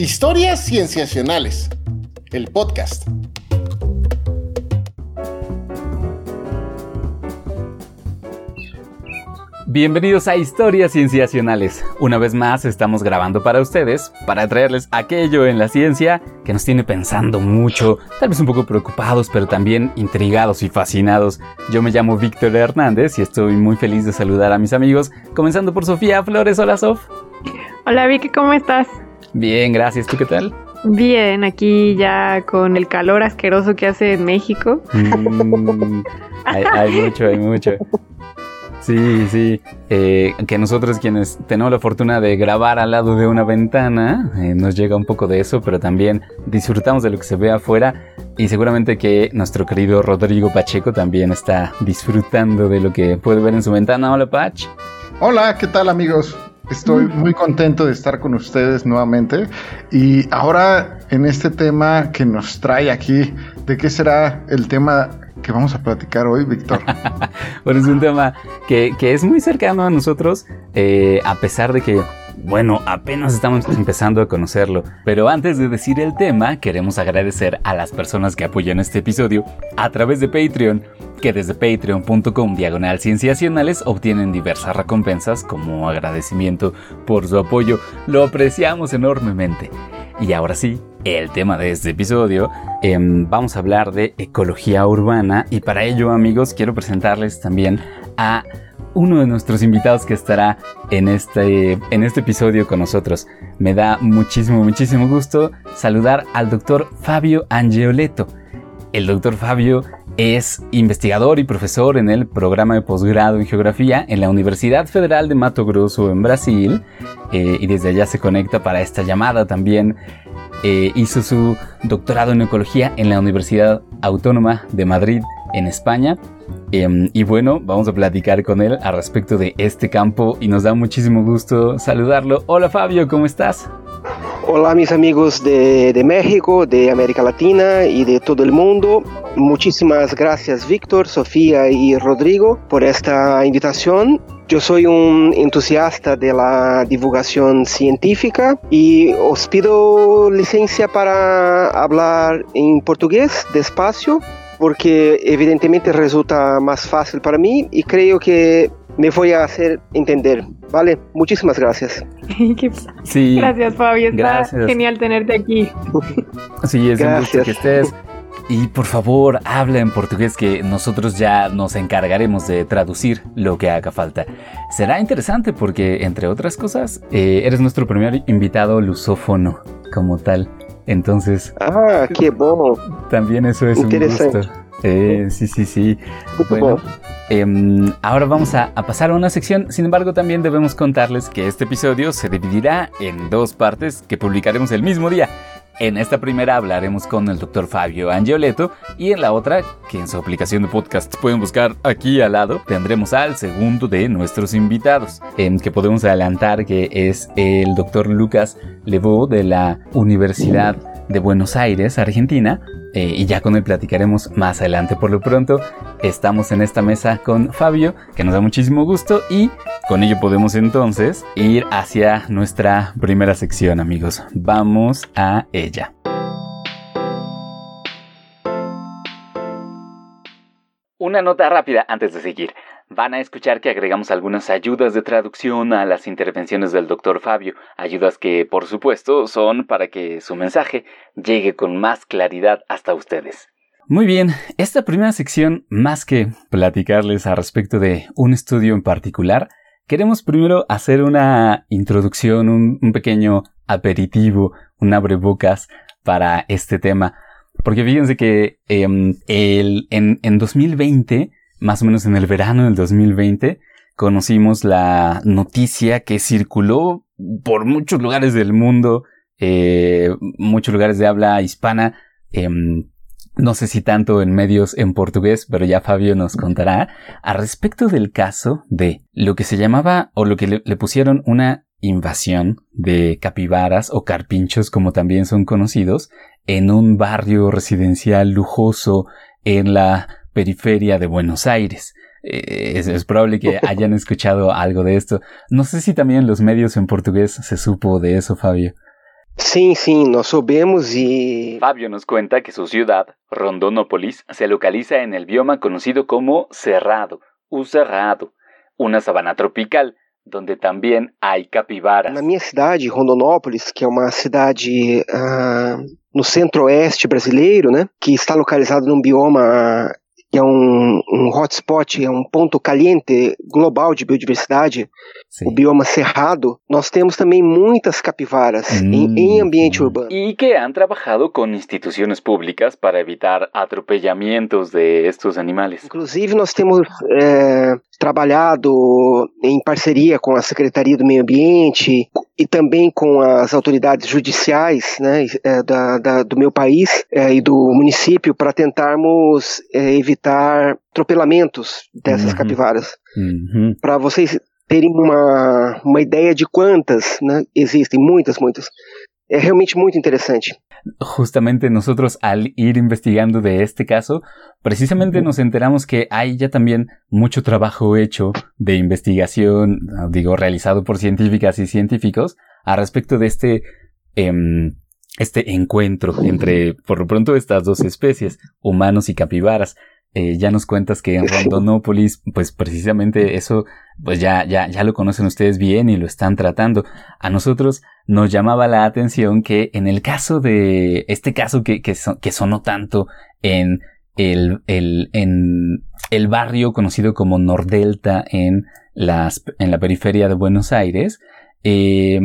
Historias Cienciacionales, el podcast. Bienvenidos a Historias Cienciacionales. Una vez más estamos grabando para ustedes, para traerles aquello en la ciencia que nos tiene pensando mucho, tal vez un poco preocupados, pero también intrigados y fascinados. Yo me llamo Víctor Hernández y estoy muy feliz de saludar a mis amigos, comenzando por Sofía Flores. Hola Sof. Hola Vicky, ¿cómo estás? Bien, gracias. ¿Tú qué tal? Bien, aquí ya con el calor asqueroso que hace en México. Mm, hay mucho, hay mucho. Sí, sí. Eh, que nosotros quienes tenemos la fortuna de grabar al lado de una ventana, eh, nos llega un poco de eso, pero también disfrutamos de lo que se ve afuera y seguramente que nuestro querido Rodrigo Pacheco también está disfrutando de lo que puede ver en su ventana. Hola, Pach. Hola, ¿qué tal amigos? Estoy muy contento de estar con ustedes nuevamente y ahora en este tema que nos trae aquí, ¿de qué será el tema que vamos a platicar hoy, Víctor? bueno, es un tema que, es muy cercano a nosotros, eh, a pesar de que bueno, apenas estamos empezando a conocerlo, pero antes de decir el tema, queremos agradecer a las personas que apoyan este episodio a través de Patreon, que desde patreon.com diagonal cienciacionales obtienen diversas recompensas como agradecimiento por su apoyo. Lo apreciamos enormemente. Y ahora sí, el tema de este episodio, em, vamos a hablar de ecología urbana y para ello amigos quiero presentarles también a uno de nuestros invitados que estará en este, en este episodio con nosotros. Me da muchísimo, muchísimo gusto saludar al doctor Fabio Angioleto. El doctor Fabio es investigador y profesor en el programa de posgrado en geografía en la Universidad Federal de Mato Grosso en Brasil eh, y desde allá se conecta para esta llamada también. Eh, hizo su doctorado en ecología en la Universidad Autónoma de Madrid en España Em, y bueno, vamos a platicar con él al respecto de este campo y nos da muchísimo gusto saludarlo. Hola Fabio, ¿cómo estás? Hola mis amigos de, México, de América Latina y de todo el mundo. Muchísimas gracias Víctor, Sofía y Rodrigo por esta invitación. Yo soy un entusiasta de la divulgación científica y os pido licencia para hablar en portugués despacio porque evidentemente resulta más fácil para mí y creo que me voy a hacer entender. Vale, muchísimas gracias. sí, gracias Fabio, está genial tenerte aquí. Sí, es un gusto que estés. Y por favor, habla en portugués que nosotros ya nos encargaremos de traducir lo que haga falta. Será interesante porque, entre otras cosas, eh, eres nuestro primer invitado lusófono como tal. Entonces. Ah, qué bueno. También eso es un gusto. Eh, sí, sí, sí. Bueno, em, ahora vamos a, a, pasar a una sección. Sin embargo, también debemos contarles que este episodio se dividirá en dos partes que publicaremos el mismo día. En esta primera hablaremos con el doctor Fabio Angioleto y en la otra, que en su aplicación de podcast pueden buscar aquí al lado, tendremos al segundo de nuestros invitados, en que podemos adelantar que es el doctor Lucas Levo de la Universidad de Buenos Aires, Argentina, eh, y ya con él platicaremos más adelante. Por lo pronto, estamos en esta mesa con Fabio, que nos da muchísimo gusto, y con ello podemos entonces ir hacia nuestra primera sección, amigos. Vamos a ella. Una nota rápida antes de seguir. Van a escuchar que agregamos algunas ayudas de traducción a las intervenciones del doctor Fabio, ayudas que, por supuesto, son para que su mensaje llegue con más claridad hasta ustedes. Muy bien, esta primera sección, más que platicarles al respecto de un estudio en particular, queremos primero hacer una introducción, un, pequeño aperitivo, un abrebocas para este tema. Porque fíjense que em, el, en, en 2020 más o menos en el verano del 2020, conocimos la noticia que circuló por muchos lugares del mundo, eh, muchos lugares de habla hispana, em, no sé si tanto en medios en portugués, pero ya Fabio nos contará, a respecto del caso de lo que se llamaba o lo que le, le pusieron una invasión de capibaras o carpinchos como también son conocidos en un barrio residencial lujoso en la periferia de Buenos Aires. Eh, es, probable que hayan escuchado algo de esto. No sé si también los medios en portugués se supo de eso, Fabio. Sim, sim, nós soubemos e. Fabio nos cuenta que su ciudad, Rondonópolis, se localiza en el bioma conocido como Cerrado, o Cerrado, una sabana tropical, donde também há capivaras. Na minha cidade, Rondonópolis, que é uma cidade ah, no centro-oeste brasileiro, né, que está localizado num bioma que é um, um hotspot, é um ponto caliente global de biodiversidade, Sim. o bioma cerrado, nós temos também muitas capivaras hum, em, em, ambiente urbano. E que han trabalhado com instituições públicas para evitar atropellamentos de estes animais. Inclusive, nós temos é, trabalhado em parceria com a Secretaria do Meio Ambiente e também com as autoridades judiciais né, é, da, da, do meu país é, e do município para tentarmos é, evitar atropelamentos dessas uhum. capivaras. Uhum. Para vocês terem uma, uma ideia de quantas né, existem, muitas, muitas. É realmente muito interessante. justamente nosotros al ir investigando de este caso, precisamente nos enteramos que hay ya también mucho trabajo hecho de investigación, digo, realizado por científicas y científicos a respecto de este, em, este encuentro entre, por lo pronto, estas dos especies, humanos y capibaras. Eh, ya nos cuentas que en Rondonópolis, pues precisamente eso, pues ya, ya, ya lo conocen ustedes bien y lo están tratando. A nosotros nos llamaba la atención que en el caso de este caso que, que, que sonó tanto en el, el, en el barrio conocido como Nordelta en, las, en la periferia de Buenos Aires, eh,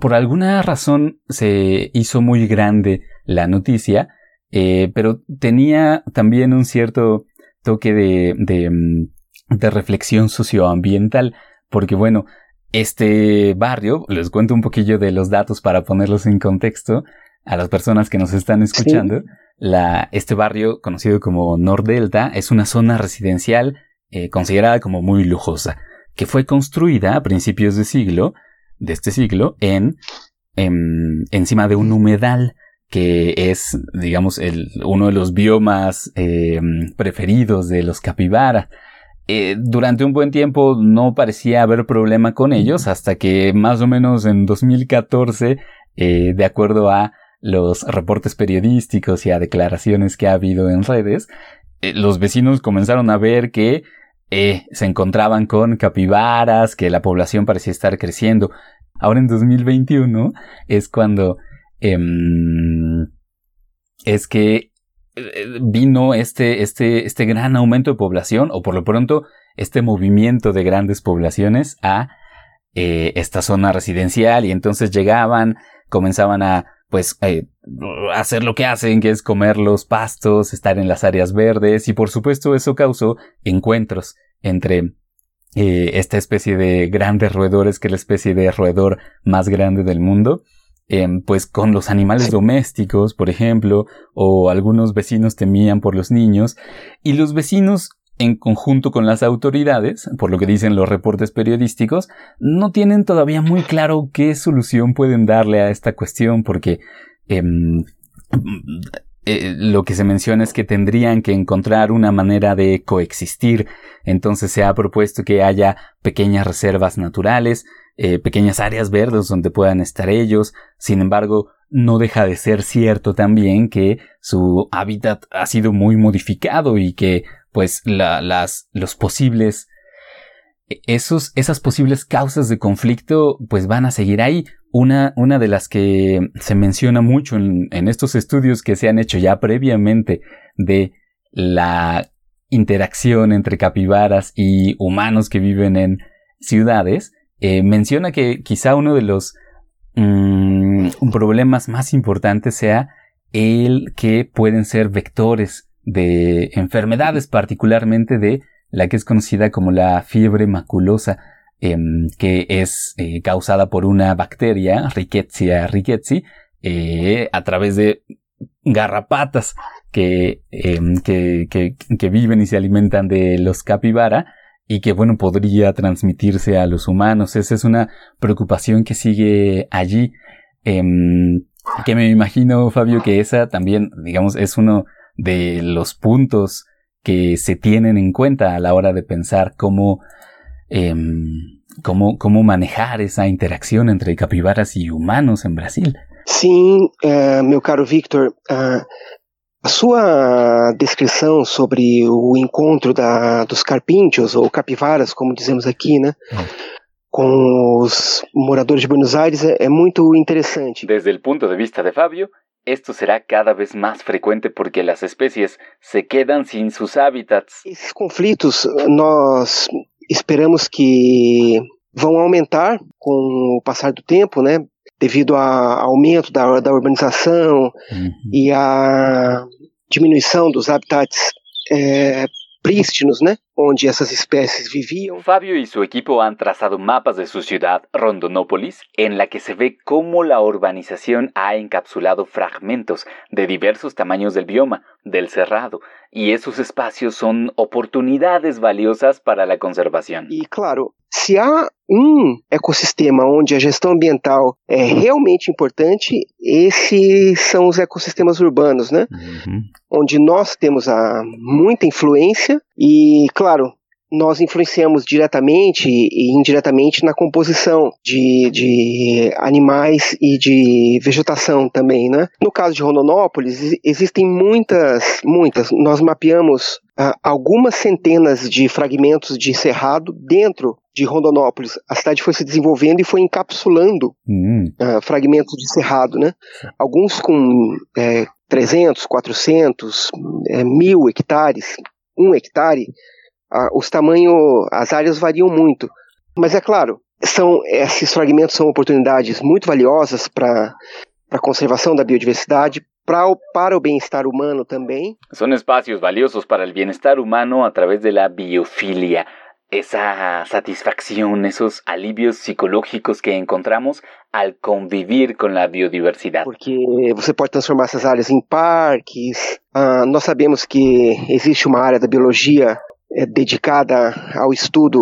por alguna razón se hizo muy grande la noticia eh, pero tenía también un cierto toque de, de, mm, de reflexión socioambiental, porque bueno, este barrio, les cuento un poquillo de los datos para ponerlos en contexto a las personas que nos están escuchando. La, este barrio, conocido como Nordelta, es una zona residencial eh, considerada como muy lujosa, que fue construida a principios de siglo, de este siglo, en, en encima de un humedal que es, digamos, el, uno de los biomas eh, preferidos de los capibara. Eh, durante un buen tiempo no parecía haber problema con ellos hasta que más o menos en 2014, eh, de acuerdo a los reportes periodísticos y a declaraciones que ha habido en redes, los vecinos comenzaron a ver que se encontraban con capibaras, que la población parecía estar creciendo. Ahora en 2021 es cuando Em, es que eh, vino este, este, este gran aumento de población, o por lo pronto este movimiento de grandes poblaciones a eh, esta zona residencial y entonces llegaban, comenzaban a pues eh, hacer lo que hacen, que es comer los pastos, estar en las áreas verdes y por supuesto eso causó encuentros entre esta especie de grandes roedores que es la especie de roedor más grande del mundo Em, pues con los animales domésticos, por ejemplo, o algunos vecinos temían por los niños, y los vecinos en conjunto con las autoridades, por lo que dicen los reportes periodísticos, no tienen todavía muy claro qué solución pueden darle a esta cuestión, porque em, eh, lo que se menciona es que tendrían que encontrar una manera de coexistir. Entonces se ha propuesto que haya pequeñas reservas naturales, eh, pequeñas áreas verdes donde puedan estar ellos. Sin embargo, no deja de ser cierto también que su hábitat ha sido muy modificado y que pues las, los posibles esos, esas posibles causas de conflicto pues van a seguir ahí. Una, una de las que se menciona mucho en, en estos estudios que se han hecho ya previamente de la interacción entre capibaras y humanos que viven en ciudades eh, menciona que quizá uno de los mm, problemas más importantes sea el que pueden ser vectores de enfermedades, particularmente de la que es conocida como la fiebre maculosa, em, que es eh, causada por una bacteria, Rickettsia rickettsii, eh, a través de garrapatas que, em, que, que, que, viven y se alimentan de los capibara y que bueno podría transmitirse a los humanos. Esa es una preocupación que sigue allí. Em, que me imagino, Fabio, que esa también, digamos, es uno de los puntos que se tienen en cuenta a la hora de pensar cómo, em, cómo, cómo manejar esa interacción entre capibaras y humanos en Brasil. Sim, uh, meu caro Victor, uh, a sua descrição sobre o encontro da, dos carpinchos, ou capivaras, como dizemos aqui, né? Com os moradores de Buenos Aires é, é muito interessante. Desde o ponto de vista de Fábio, esto será cada vez más frecuente porque las especies se quedan sin sus hábitats. Esses conflitos nós esperamos que vão aumentar com o passar do tempo, né? Devido ao aumento da, da urbanização uhum. e a diminuição dos habitats é, prístinos, né? Onde essas espécies viviam. Fabio y su equipo han trazado mapas de su ciudad, Rondonópolis, en la que se ve cómo la urbanización ha encapsulado fragmentos de diversos tamaños del bioma, del cerrado, y esos espacios son oportunidades valiosas para la conservación. E claro, se há um ecossistema onde a gestão ambiental é realmente importante, esses são os ecossistemas urbanos, né? Uhum. Onde nós temos a, muita influência e, claro, nós influenciamos diretamente e indiretamente na composição de, de animais e de vegetação também, né? No caso de Rondonópolis, existem muitas, muitas. Nós mapeamos uh, algumas centenas de fragmentos de cerrado dentro de Rondonópolis. A cidade foi se desenvolvendo e foi encapsulando uhum. uh, fragmentos de cerrado, né? Alguns com é, 300, 400, é, mil hectares, um hectare os tamanhos, as áreas variam muito. Mas é claro, são esses fragmentos são oportunidades muito valiosas para a conservação da biodiversidade, para o, para o bem-estar humano também. São espaços valiosos para o bem-estar humano através da biofilia. Esa satisfacción, esos alivios psicológicos que encontramos al convivir con la biodiversidade. Porque você pode transformar essas áreas em parques. Uh, nós sabemos que existe uma área da biologia é, dedicada ao estudo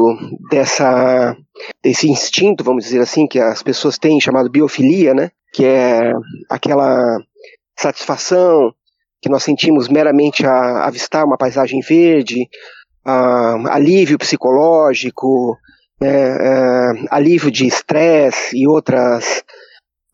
dessa desse instinto, vamos dizer assim, que as pessoas têm chamado biofilia, né? Que é aquela satisfação que nós sentimos meramente a avistar uma paisagem verde, a, alívio psicológico, né, é, alívio de estresse e outras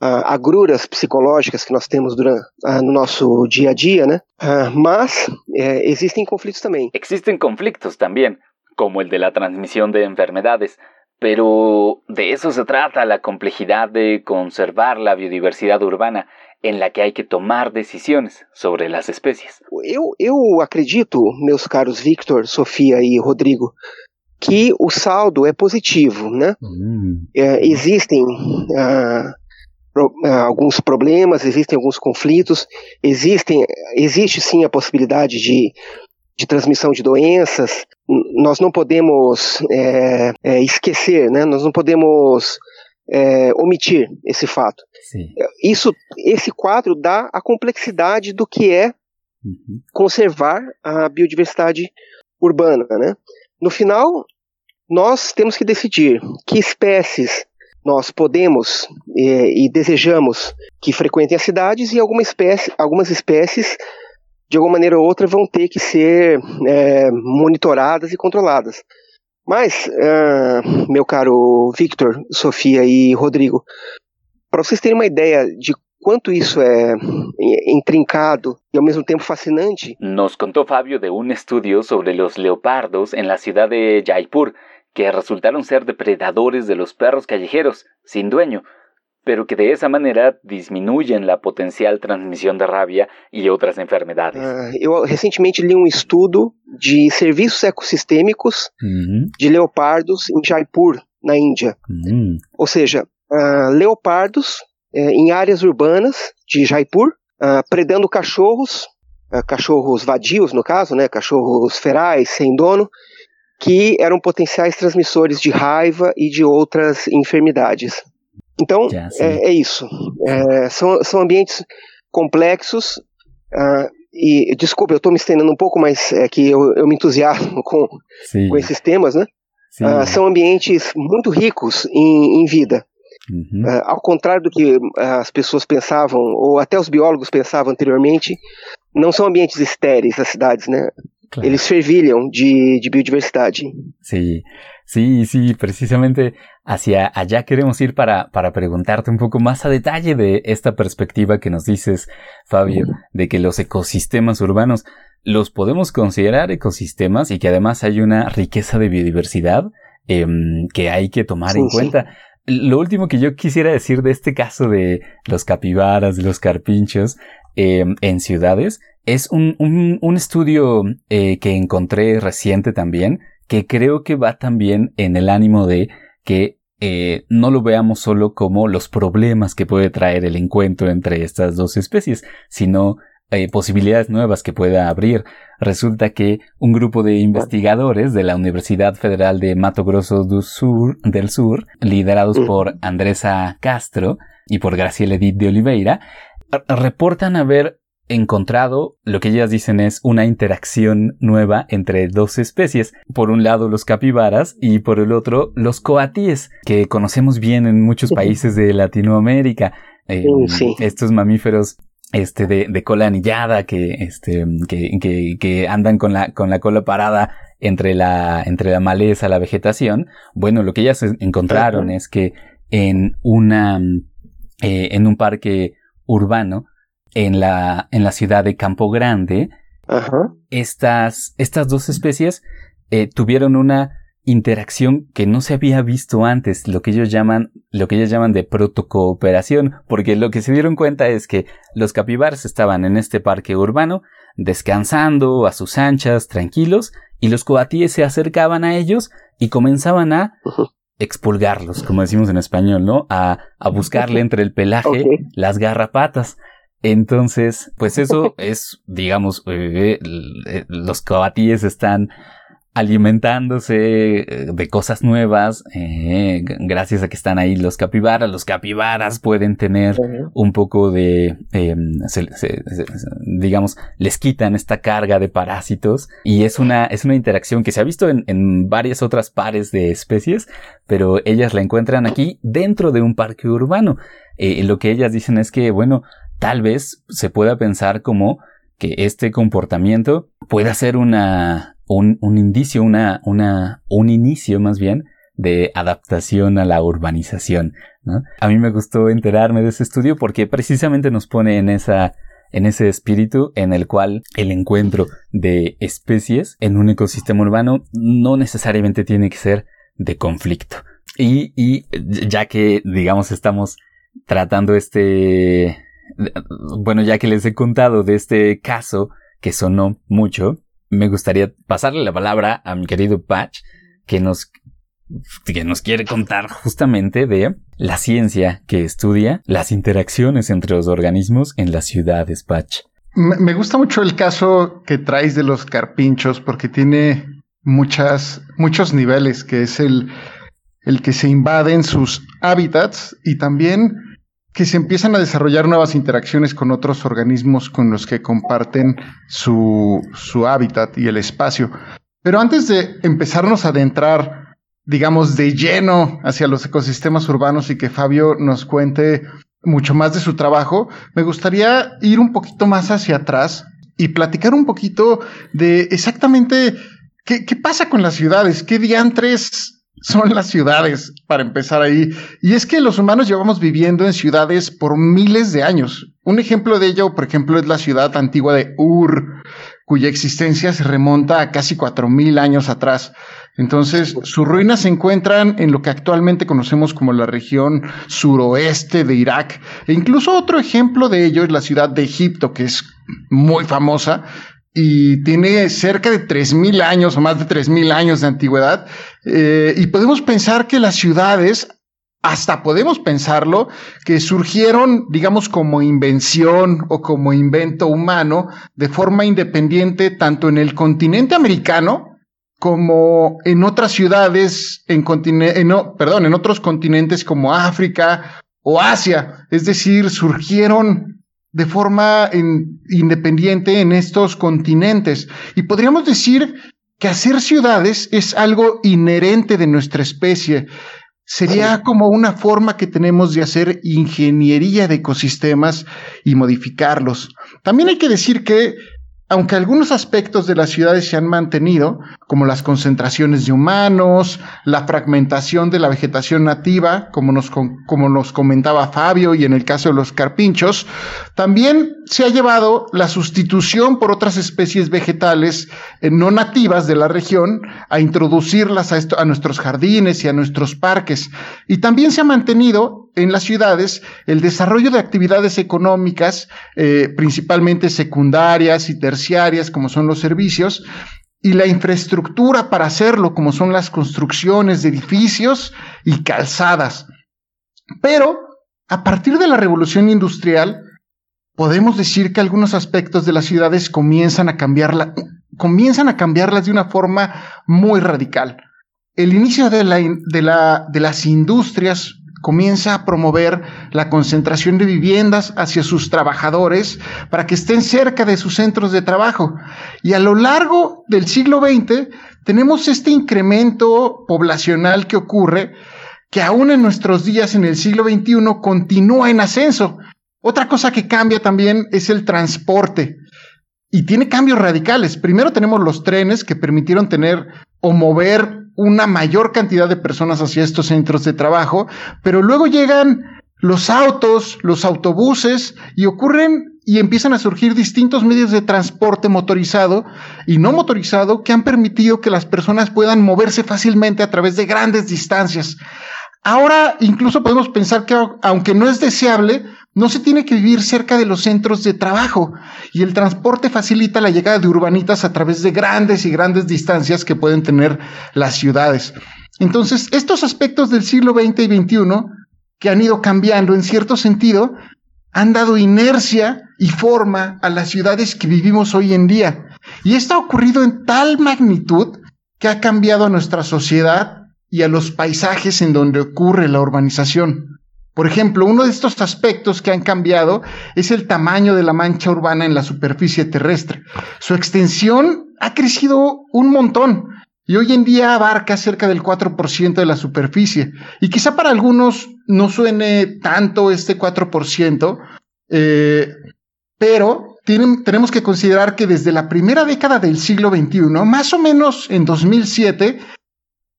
agruras psicológicas que nós temos durante, uh, no nosso dia a dia, né? Uh, mas eh, existem conflitos também. Existem conflitos também, como o de la transmissão de enfermedades. Pero de eso se trata la complejidad de conservar la biodiversidad urbana en la que hay que tomar decisiones sobre las especies. Eu, eu acredito, meus caros Victor, Sofia e Rodrigo, que o saldo é positivo, né? Hum. É, existem uh, alguns problemas, existem alguns conflitos, existem, existe sim a possibilidade de, de transmissão de doenças. Nós não podemos é, é, esquecer, né? nós não podemos é, omitir esse fato. Sim. Isso, esse quadro dá a complexidade do que é uhum. conservar a biodiversidade urbana. Né? No final, nós temos que decidir que espécies nós podemos e, e desejamos que frequentem as cidades e alguma espécie, algumas espécies, de alguma maneira ou outra, vão ter que ser é, monitoradas e controladas. Mas, uh, meu caro Victor, Sofia e Rodrigo, para vocês terem uma ideia de quanto isso é intrincado e ao mesmo tempo fascinante. Nos contou Fábio de um estudo sobre os leopardos la cidade de Jaipur, que resultaron ser depredadores de los perros callejeros, sin dueño, pero que de esa manera disminuyen la potencial transmissão de rabia e outras enfermedades. Uh, eu recentemente li um estudo de serviços ecossistêmicos uhum. de leopardos em Jaipur, na Índia. Uhum. Ou seja, uh, leopardos uh, em áreas urbanas de Jaipur, ah, predando cachorros, cachorros vadios no caso, né, cachorros ferais, sem dono, que eram potenciais transmissores de raiva e de outras enfermidades. Então, é, é, isso. É, são, são ambientes complexos. Uh, e, desculpa, eu estou me estendendo um pouco, mas é que eu, eu me entusiasmo com, com esses temas, né? Uh, são ambientes muito ricos em, em vida. Uhum. Uh, ao contrário do que as pessoas pensavam, ou até os biólogos pensavam anteriormente, não são ambientes estéreis as cidades, né? Claro. Eles fervilham de, de biodiversidade. Sí, sí, sí, precisamente hacia allá queremos ir para, para preguntarte un poco más a detalle de esta perspectiva que nos dices, Fabio, de que los ecosistemas urbanos los podemos considerar ecosistemas y que además hay una riqueza de biodiversidad em, que hay que tomar en cuenta. Lo último que yo quisiera decir de este caso de los capibaras, de los carpinchos em, en ciudades, es un, un, un estudio eh, que encontré reciente también, que creo que va también en el ánimo de que eh, no lo veamos solo como los problemas que puede traer el encuentro entre estas dos especies, sino eh, posibilidades nuevas que pueda abrir. Resulta que un grupo de investigadores de la Universidad Federal de Mato Grosso do Sur, del Sur, liderados por Andresa Castro y por Graciela Edith de Oliveira, reportan haber encontrado lo que ellas dicen es una interacción nueva entre dos especies. Por un lado los capibaras y por el otro los coatíes, que conocemos bien en muchos países de Latinoamérica. Eh, estos mamíferos este de, de, cola anillada que este que, que, que, andan con la con la cola parada entre la entre la maleza la vegetación bueno lo que ellas encontraron es que en una eh, en un parque urbano en la, en la ciudad de Campo Grande, Estas, estas dos especies eh, tuvieron una interacción que no se había visto antes, lo que ellos llaman, lo que ellos llaman de protocooperación, porque lo que se dieron cuenta es que los capibaras estaban en este parque urbano, descansando a sus anchas, tranquilos, y los coatíes se acercaban a ellos y comenzaban a expulgarlos, como decimos en español, ¿no? A, a buscarle entre el pelaje las garrapatas. Entonces, pues eso es, digamos, eh, eh, los coatíes están alimentándose eh, de cosas nuevas, gracias a que están ahí los capibaras. Los capibaras pueden tener un poco de, em, digamos, les quitan esta carga de parásitos y es una, es una interacción que se ha visto en, en varias otras pares de especies, pero ellas la encuentran aquí dentro de un parque urbano. lo que ellas dicen es que, bueno, tal vez se pueda pensar como que este comportamiento pueda ser una, un, un indicio, una, una, un inicio más bien de adaptación a la urbanización. ¿no? A mí me gustó enterarme de ese estudio porque precisamente nos pone en esa en ese espíritu en el cual el encuentro de especies en un ecosistema urbano no necesariamente tiene que ser de conflicto. Y, y ya que, digamos, estamos tratando este, bueno, ya que les he contado de este caso que sonó mucho, me gustaría pasarle la palabra a mi querido Patch, que nos, que nos quiere contar justamente de la ciencia que estudia las interacciones entre los organismos en las ciudades, Patch. Me, gusta mucho el caso que traes de los carpinchos porque tiene muchas, muchos niveles, que es el, el que se invaden sus hábitats y también que se empiezan a desarrollar nuevas interacciones con otros organismos con los que comparten su, su hábitat y el espacio. Pero antes de empezarnos a adentrar, digamos, de lleno hacia los ecosistemas urbanos y que Fabio nos cuente mucho más de su trabajo, me gustaría ir un poquito más hacia atrás y platicar un poquito de exactamente qué, qué pasa con las ciudades, qué diantres son las ciudades, para empezar ahí. Y es que los humanos llevamos viviendo en ciudades por miles de años. Un ejemplo de ello, por ejemplo, es la ciudad antigua de Ur, cuya existencia se remonta a casi cuatro mil años atrás. Entonces, sus ruinas se encuentran en lo que actualmente conocemos como la región suroeste de Irak. E incluso otro ejemplo de ello es la ciudad de Egipto, que es muy famosa, y tiene cerca de 3.000 años o más de 3.000 años de antigüedad. Eh, y podemos pensar que las ciudades, hasta podemos pensarlo, que surgieron, digamos, como invención o como invento humano de forma independiente tanto en el continente americano como en otras ciudades, en, perdón, en otros continentes como África o Asia. Es decir, surgieron de forma independiente en estos continentes. Y podríamos decir que hacer ciudades es algo inherente de nuestra especie. Sería como una forma que tenemos de hacer ingeniería de ecosistemas y modificarlos. También hay que decir que, aunque algunos aspectos de las ciudades se han mantenido, como las concentraciones de humanos, la fragmentación de la vegetación nativa, como nos, comentaba Fabio y en el caso de los carpinchos, también se ha llevado la sustitución por otras especies vegetales eh, no nativas de la región a introducirlas a, esto, a nuestros jardines y a nuestros parques. Y también se ha mantenido en las ciudades el desarrollo de actividades económicas, eh, principalmente secundarias y terciarias, como son los servicios, y la infraestructura para hacerlo, como son las construcciones de edificios y calzadas. Pero a partir de la revolución industrial, podemos decir que algunos aspectos de las ciudades comienzan a cambiarla, comienzan a cambiarlas de una forma muy radical. El inicio de, la, de, la, de las industrias comienza a promover la concentración de viviendas hacia sus trabajadores para que estén cerca de sus centros de trabajo. Y a lo largo del siglo XX tenemos este incremento poblacional que ocurre que aún en nuestros días en el siglo XXI continúa en ascenso. Otra cosa que cambia también es el transporte y tiene cambios radicales. Primero tenemos los trenes que permitieron tener o mover una mayor cantidad de personas hacia estos centros de trabajo, pero luego llegan los autos, los autobuses y ocurren y empiezan a surgir distintos medios de transporte motorizado y no motorizado que han permitido que las personas puedan moverse fácilmente a través de grandes distancias. Ahora incluso podemos pensar que aunque no es deseable, no se tiene que vivir cerca de los centros de trabajo y el transporte facilita la llegada de urbanitas a través de grandes y grandes distancias que pueden tener las ciudades. Entonces, estos aspectos del siglo XX y XXI que han ido cambiando en cierto sentido, han dado inercia y forma a las ciudades que vivimos hoy en día. Y esto ha ocurrido en tal magnitud que ha cambiado a nuestra sociedad y a los paisajes en donde ocurre la urbanización. Por ejemplo, uno de estos aspectos que han cambiado es el tamaño de la mancha urbana en la superficie terrestre. Su extensión ha crecido un montón y hoy en día abarca cerca del 4% de la superficie. Y quizá para algunos no suene tanto este 4%, eh, pero tenemos que considerar que desde la primera década del siglo XXI, más o menos en 2007,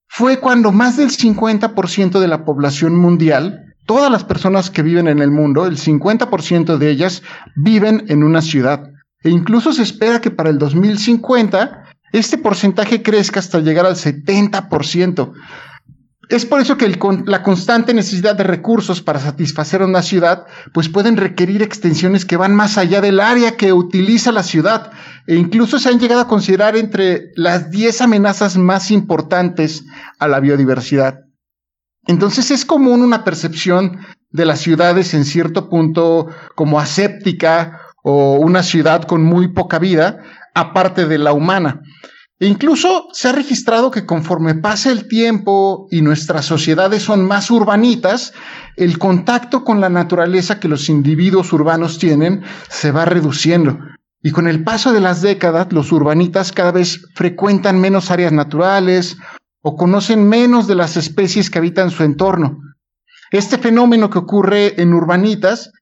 fue cuando más del 50% de la población mundial todas las personas que viven en el mundo, el 50% de ellas viven en una ciudad. E incluso se espera que para el 2050 este porcentaje crezca hasta llegar al 70%. Es por eso que la constante necesidad de recursos para satisfacer una ciudad, pues pueden requerir extensiones que van más allá del área que utiliza la ciudad. E incluso se han llegado a considerar entre las 10 amenazas más importantes a la biodiversidad. Entonces es común una percepción de las ciudades en cierto punto como aséptica o una ciudad con muy poca vida, aparte de la humana. E incluso se ha registrado que conforme pasa el tiempo y nuestras sociedades son más urbanitas, el contacto con la naturaleza que los individuos urbanos tienen se va reduciendo. Y con el paso de las décadas, los urbanitas cada vez frecuentan menos áreas naturales o conocen menos de las especies que habitan su entorno. Este fenómeno que ocurre en urbanitas,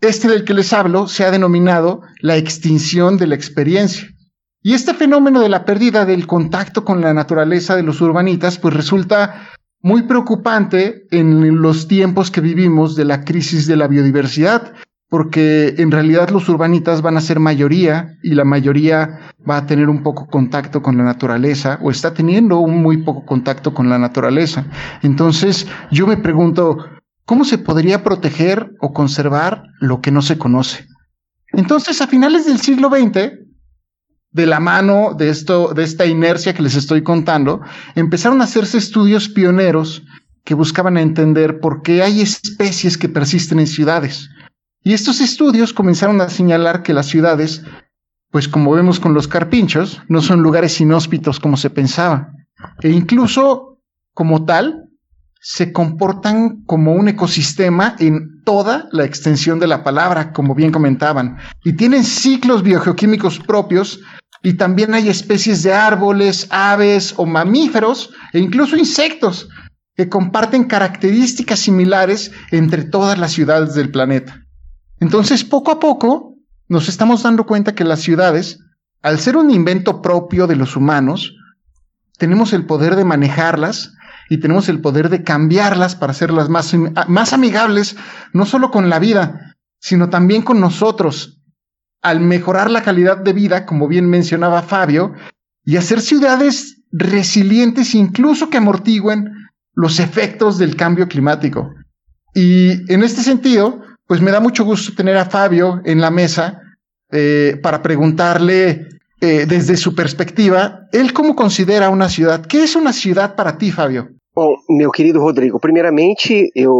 este del que les hablo, se ha denominado la extinción de la experiencia. Y este fenómeno de la pérdida del contacto con la naturaleza de los urbanitas, pues resulta muy preocupante en los tiempos que vivimos de la crisis de la biodiversidad, porque en realidad los urbanitas van a ser mayoría y la mayoría va a tener un poco contacto con la naturaleza o está teniendo un muy poco contacto con la naturaleza. Entonces yo me pregunto, ¿cómo se podría proteger o conservar lo que no se conoce? Entonces a finales del siglo XX, de la mano de esto, de esta inercia que les estoy contando, empezaron a hacerse estudios pioneros que buscaban entender por qué hay especies que persisten en ciudades. Y estos estudios comenzaron a señalar que las ciudades, pues como vemos con los carpinchos, no son lugares inhóspitos como se pensaba. E incluso, como tal, se comportan como un ecosistema en toda la extensión de la palabra, como bien comentaban, y tienen ciclos biogeoquímicos propios y también hay especies de árboles, aves o mamíferos e incluso insectos que comparten características similares entre todas las ciudades del planeta. Entonces, poco a poco, nos estamos dando cuenta que las ciudades, al ser un invento propio de los humanos, tenemos el poder de manejarlas y tenemos el poder de cambiarlas para hacerlas más, más amigables, no solo con la vida, sino también con nosotros, al mejorar la calidad de vida, como bien mencionaba Fabio, y hacer ciudades resilientes incluso que amortiguen los efectos del cambio climático. Y en este sentido, pues me da mucho gusto tener a Fabio en la mesa eh, para preguntarle eh, desde su perspectiva, él cómo considera una ciudad. ¿Qué es una ciudad para ti, Fabio? Bom, meu querido Rodrigo, primeiramente, eu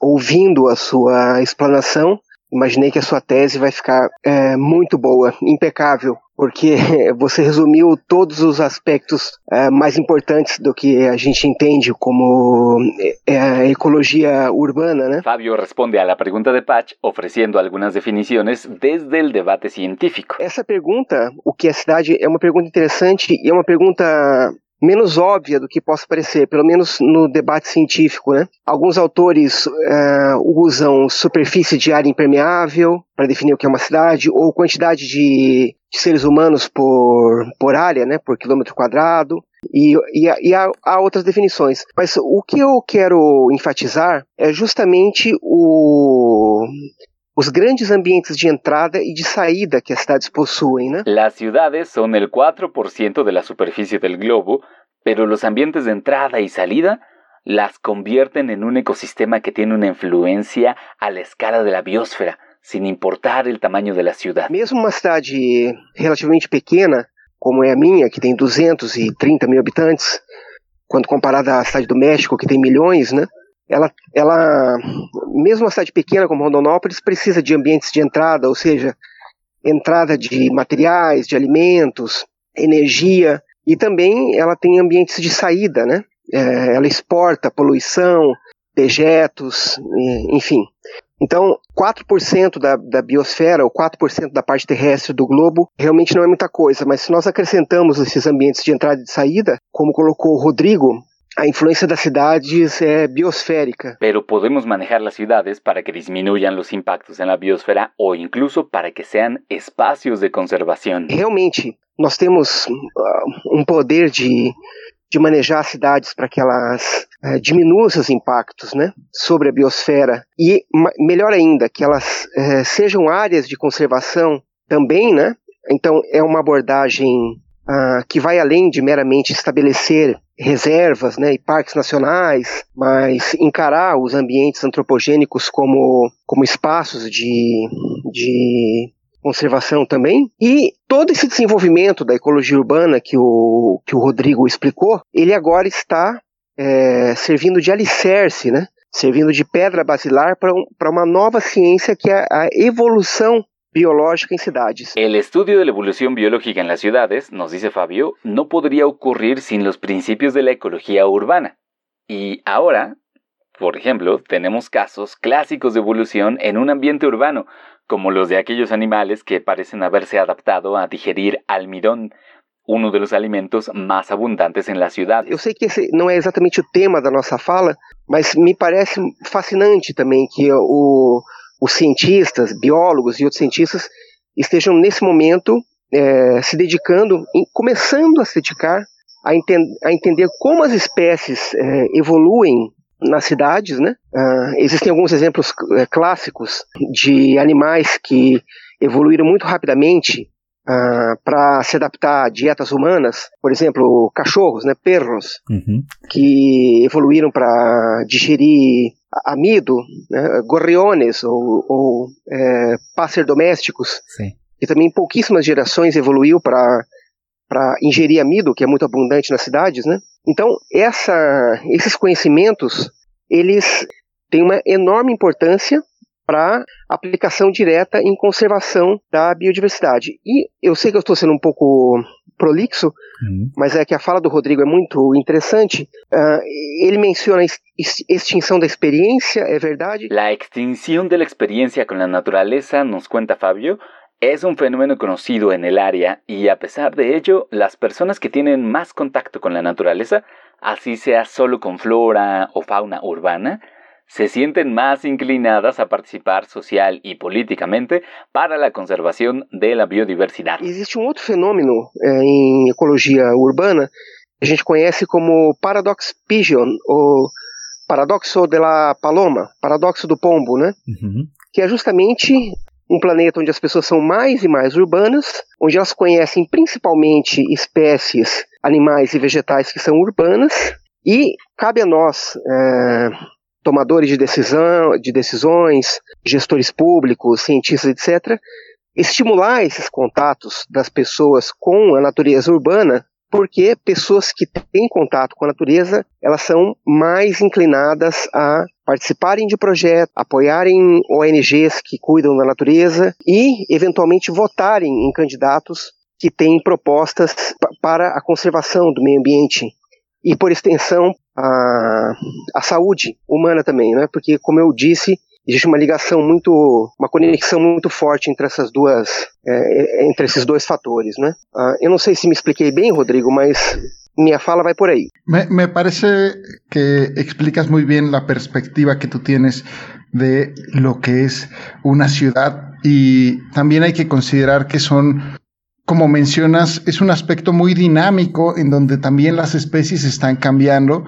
ouvindo a sua explanação, imaginei que a sua tese vai ficar é, muito boa, impecável, porque você resumiu todos os aspectos é, mais importantes do que a gente entende como é, a ecologia urbana, né? Fábio responde à pergunta de Patch oferecendo algumas definições desde o debate científico. Essa pergunta, o que é cidade, é uma pergunta interessante e é uma pergunta menos óbvia do que possa parecer, pelo menos no debate científico. Né? Alguns autores uh, usam superfície de área impermeável para definir o que é uma cidade, ou quantidade de, de seres humanos por, por área, né, por quilômetro quadrado. E, e, e há, há, outras definições. Mas o que eu quero enfatizar é justamente o, os grandes ambientes de entrada e de saída que as cidades possuem, né? Las ciudades son el 4% de la superficie del globo, pero los ambientes de entrada y salida las convierten en un ecosistema que tiene una influencia a la escala de la biosfera, sin importar el tamaño de la ciudad. Mesmo uma cidade relativamente pequena, como é a minha, que tem 230 mil habitantes, quando comparada à cidade do México, que tem milhões, né? Ela, ela, mesmo uma cidade pequena como Rondonópolis, precisa de ambientes de entrada, ou seja, entrada de materiais, de alimentos, energia, e também ela tem ambientes de saída, né? É, ela exporta poluição, dejetos, enfim. Então, 4% da, da biosfera, ou 4% da parte terrestre do globo, realmente não é muita coisa, mas se nós acrescentamos esses ambientes de entrada e de saída, como colocou o Rodrigo, a influencia de las ciudades es biosférica. Pero podemos manejar las ciudades para que disminuyan los impactos en la biosfera o incluso para que sean espacios de conservación. Realmente, nós temos uh, um poder de, de manejar as cidades para que elas uh, diminuam seus impactos né, sobre a biosfera e, melhor ainda, que elas uh, sejam áreas de conservação também, né? Então, é uma abordagem uh, que vai além de meramente estabelecer reservas né, e parques nacionais, mas encarar os ambientes antropogênicos como, como espaços de, de conservação também. E todo esse desenvolvimento da ecologia urbana que o, que o Rodrigo explicou, ele agora está é, servindo de alicerce, né? servindo de pedra basilar para um, uma nova ciência que é a evolução biológica en ciudades. El estudio de la evolución biológica en las ciudades, nos dice Fabio, no podría ocurrir sin los principios de la ecología urbana. Y ahora, por ejemplo, tenemos casos clásicos de evolución en un ambiente urbano, como los de aquellos animales que parecen haberse adaptado a digerir almidón, uno de los alimentos más abundantes en la ciudad. Yo sé que ese no es exactamente el tema de nuestra fala, mas me parece fascinante también que o os cientistas, biólogos e outros cientistas estejam nesse momento é, se dedicando, em, começando a se dedicar a, enten a entender como as espécies é, evoluem nas cidades, né? Uh, existem alguns exemplos é, clássicos de animais que evoluíram muito rapidamente uh, para se adaptar a dietas humanas, por exemplo, cachorros, né, perros, uhum. que evoluíram para digerir amido, né, gorriones ou, ou é, pássaros domésticos, Sim. que também em pouquíssimas gerações evoluiu para para ingerir amido, que é muito abundante nas cidades, né? Então, essa, esses conhecimentos, eles têm uma enorme importância para aplicação direta em conservação da biodiversidade. E eu sei que eu estou sendo um pouco prolixo, uhum. mas é que a fala do Rodrigo é muito interessante. Uh, ele menciona a extinção da experiência, é verdade? La extinción de la experiencia con la naturaleza, nos cuenta Fabio, Es un fenómeno conocido en el área y a pesar de ello, las personas que tienen más contacto con la naturaleza, así sea solo con flora o fauna urbana, se sienten más inclinadas a participar social y políticamente para la conservación de la biodiversidad. Existe um outro fenômeno é, em ecologia urbana a gente conhece como Paradox Pigeon, ou Paradoxo de la Paloma, Paradoxo do Pombo, né? Uhum. Que é justamente um planeta onde as pessoas são mais e mais urbanas, onde elas conhecem principalmente espécies animais e vegetais que são urbanas, e cabe a nós, é, tomadores de, decisão, de decisões, gestores públicos, cientistas, etc., estimular esses contatos das pessoas com a natureza urbana, porque pessoas que têm contato com a natureza, elas são mais inclinadas a participarem de projetos, apoiarem ONGs que cuidam da natureza e, eventualmente, votarem em candidatos que têm propostas para a conservação do meio ambiente e, por extensão, a, a saúde humana também, né? Porque, como eu disse, existe uma ligação muito, uma conexão muito forte entre essas duas, é, entre esses dois fatores, né? Ah, eu não sei se me expliquei bem, Rodrigo, mas minha fala vai por aí. Me, me parece que explicas muy bien la perspectiva que tú tienes de lo que es una ciudad y también hay que considerar que son como mencionas, es un aspecto muy dinámico en donde también las especies están cambiando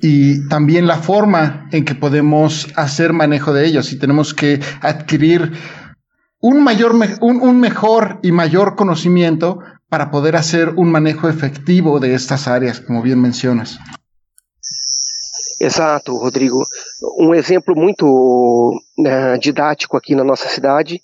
y también la forma en que podemos hacer manejo de ellos y tenemos que adquirir un mayor, un, un mejor y mayor conocimiento para poder hacer un manejo efectivo de estas áreas, como bien mencionas. Exato, Rodrigo. Um exemplo muito uh, didático aqui na nossa cidade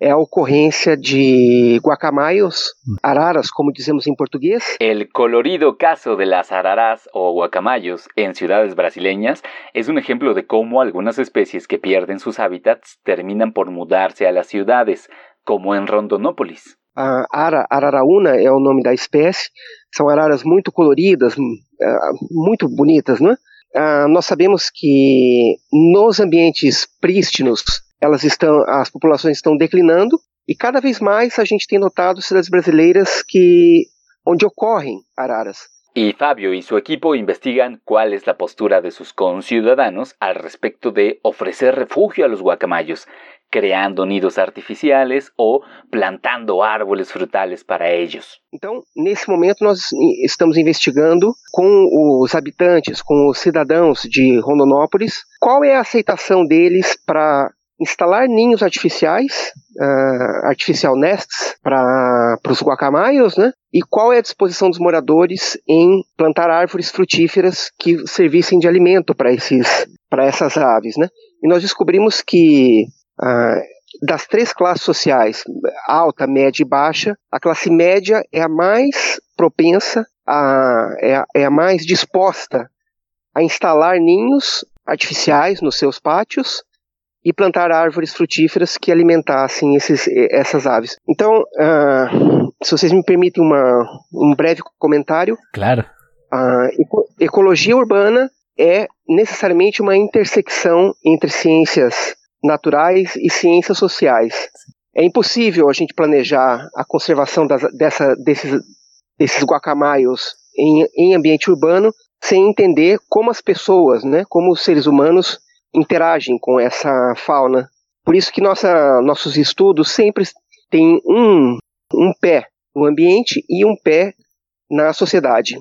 é a ocorrência de guacamayos, araras, como dizemos em português. El colorido caso de las araras o guacamayos en ciudades brasileñas es un ejemplo de cómo algunas especies que pierden sus hábitats terminan por mudarse a las ciudades, como en Rondonópolis. A ara, araraúna é o nome da espécie, são araras muito coloridas, muito bonitas, né? Uh, nós sabemos que nos ambientes prístinos elas estão, as populações estão declinando e cada vez mais a gente tem notado cidades brasileiras que onde ocorrem araras. Y Fabio y su equipo investigan cuál es la postura de sus conciudadanos al respecto de ofrecer refugio a los guacamayos, creando nidos artificiales o plantando árboles frutales para ellos. Então, nesse momento, nós estamos investigando com os habitantes, com os cidadãos de Rondonópolis, qual é a aceitação deles para instalar ninhos artificiais, uh, artificial nests, para os guacamayos, né? E qual é a disposição dos moradores em plantar árvores frutíferas que servissem de alimento para esses, para essas aves, né? E nós descobrimos que uh, das três classes sociais, alta, média e baixa, a classe média é a mais propensa, a, é, a, é a mais disposta a instalar ninhos artificiais nos seus pátios e plantar árvores frutíferas que alimentassem esses, essas aves. Então, uh, se vocês me permitem uma, um breve comentário. Claro. A eco ecologia urbana é necessariamente uma intersecção entre ciências naturais e ciências sociais. É impossível a gente planejar a conservação das, dessa, desses, desses guacamaios em, em ambiente urbano sem entender como as pessoas, né, como os seres humanos interagem com essa fauna. Por isso que nossa, nossos estudos sempre têm um, um pé no ambiente e um pé na sociedade.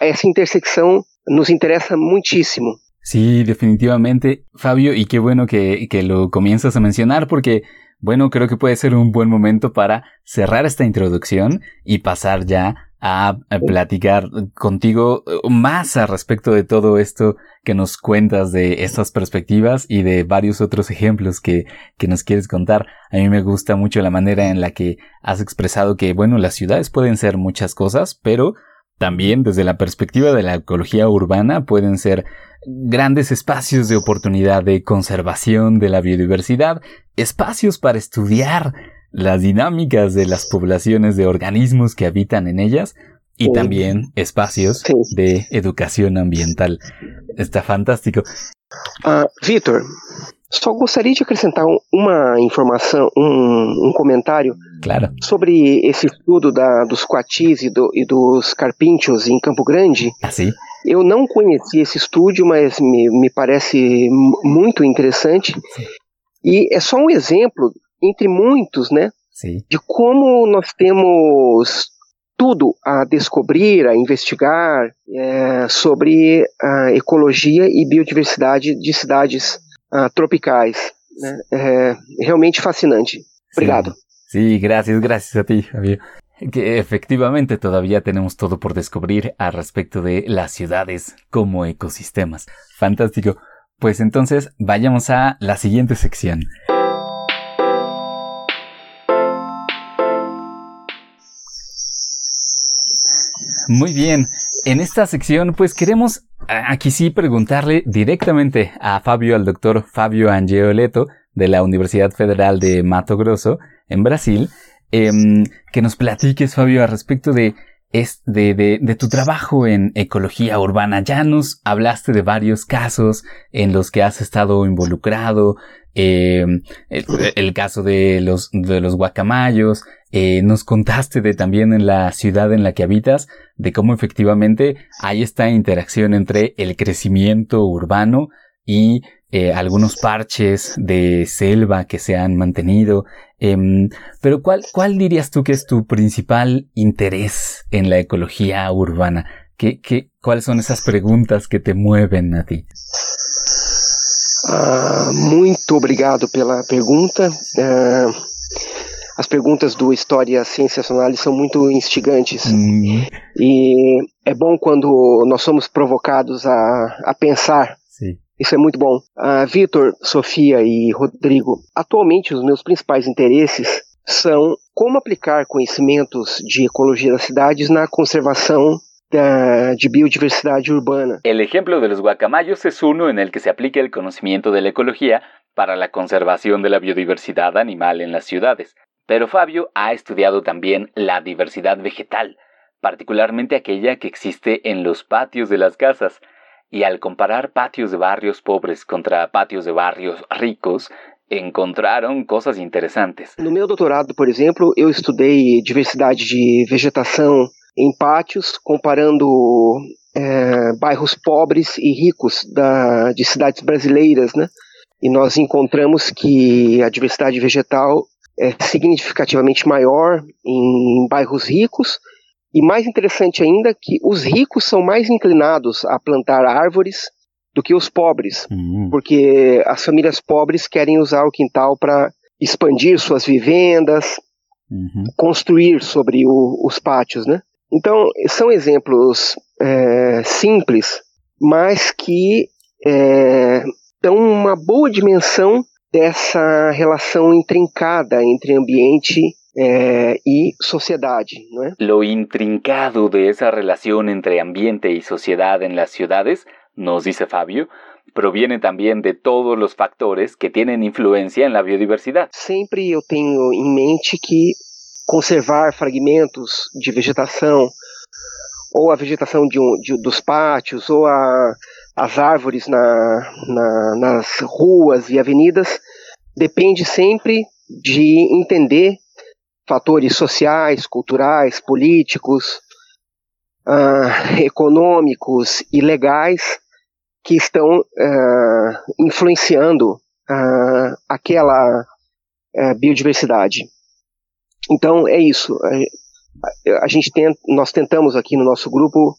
Essa intersecção nos interesa muchísimo. Sí, definitivamente, Fabio, y qué bueno que, que lo comienzas a mencionar porque, bueno, creo que puede ser un buen momento para cerrar esta introducción y pasar ya a, platicar contigo uh, más al respecto de todo esto que nos cuentas de estas perspectivas y de varios otros ejemplos que, que nos quieres contar. A mí me gusta mucho la manera en la que has expresado que, bueno, las ciudades pueden ser muchas cosas, pero también desde la perspectiva de la ecología urbana pueden ser grandes espacios de oportunidad de conservación de la biodiversidad, espacios para estudiar las dinámicas de las poblaciones de organismos que habitan en ellas y sí. también espacios sí. de educación ambiental. Está fantástico. Uh, Vitor, só gostaria de acrescentar uma informação, um, um comentário claro. sobre esse estudo da, dos coatis e, do, e dos carpinchos em Campo Grande. Ah, sim? Eu não conheci esse estúdio, mas me, me parece muito interessante. Sim. E é só um exemplo entre muitos, né? Sim. De como nós temos tudo a descobrir, a investigar é, sobre a ecologia e biodiversidade de cidades uh, tropicais. Né? É realmente fascinante. Obrigado. Sí, gracias, gracias a ti, Fabio. Que efectivamente todavía tenemos todo por descubrir al respecto de las ciudades como ecosistemas. Fantástico. Pues entonces vayamos a la siguiente sección. Muy bien, en esta sección pues queremos aquí sí preguntarle directamente a Fabio, al doctor Fabio Angioleto de la Universidad Federal de Mato Grosso en Brasil, em, que nos platiques Fabio al respecto de, de, de, tu trabajo en ecología urbana. Ya nos hablaste de varios casos en los que has estado involucrado, em, el, caso de los, de los guacamayos, eh, nos contaste de también en la ciudad en la que habitas, de cómo efectivamente hay esta interacción entre el crecimiento urbano y eh, algunos parches de selva que se han mantenido. Em, pero ¿cuál, ¿cuál dirías tú que es tu principal interés en la ecología urbana? ¿Qué, qué, ¿Cuáles son esas preguntas que te mueven a ti? Ah, muito obrigado pela pergunta. Uh, as perguntas do História Sensacional são muito instigantes. Uhum. E é bom quando nós somos provocados a, a pensar. Sim. Isso é muito bom. Uh, Vitor, Sofia e Rodrigo, atualmente os meus principais interesses são como aplicar conhecimentos de ecologia das cidades na conservação de biodiversidade urbana. El ejemplo de los guacamayos es uno en el que se aplica el conocimiento de la ecología para la conservación de la biodiversidad animal en las ciudades. Pero Fabio ha estudiado también la diversidad vegetal, particularmente aquella que existe en los patios de las casas, y al comparar patios de barrios pobres contra patios de barrios ricos, encontraram coisas interessantes. No meu doutorado, por exemplo, eu estudei diversidade de vegetação em pátios, comparando é, bairros pobres e ricos da, de cidades brasileiras, né? E nós encontramos que a diversidade vegetal é significativamente maior em bairros ricos. E mais interessante ainda que os ricos são mais inclinados a plantar árvores do que os pobres, uhum. porque as famílias pobres querem usar o quintal para expandir suas vivendas, uhum. construir sobre o, os pátios, né? Então são exemplos é, simples, mas que é, dão uma boa dimensão dessa relação intrincada entre ambiente eh, y sociedad. ¿no? Lo intrincado de esa relación entre ambiente y sociedad en las ciudades, nos dice Fabio, proviene también de todos los factores que tienen influencia en la biodiversidad. Sempre eu tenho em mente que conservar fragmentos de vegetação, ou a vegetação de um, de, dos pátios, ou a, as árvores na, na, nas ruas e avenidas, depende sempre de entender fatores sociais, culturais, políticos, uh, econômicos e legais que estão uh, influenciando uh, aquela biodiversidade. Então é isso. A, a gente tem, nós tentamos aqui no nosso grupo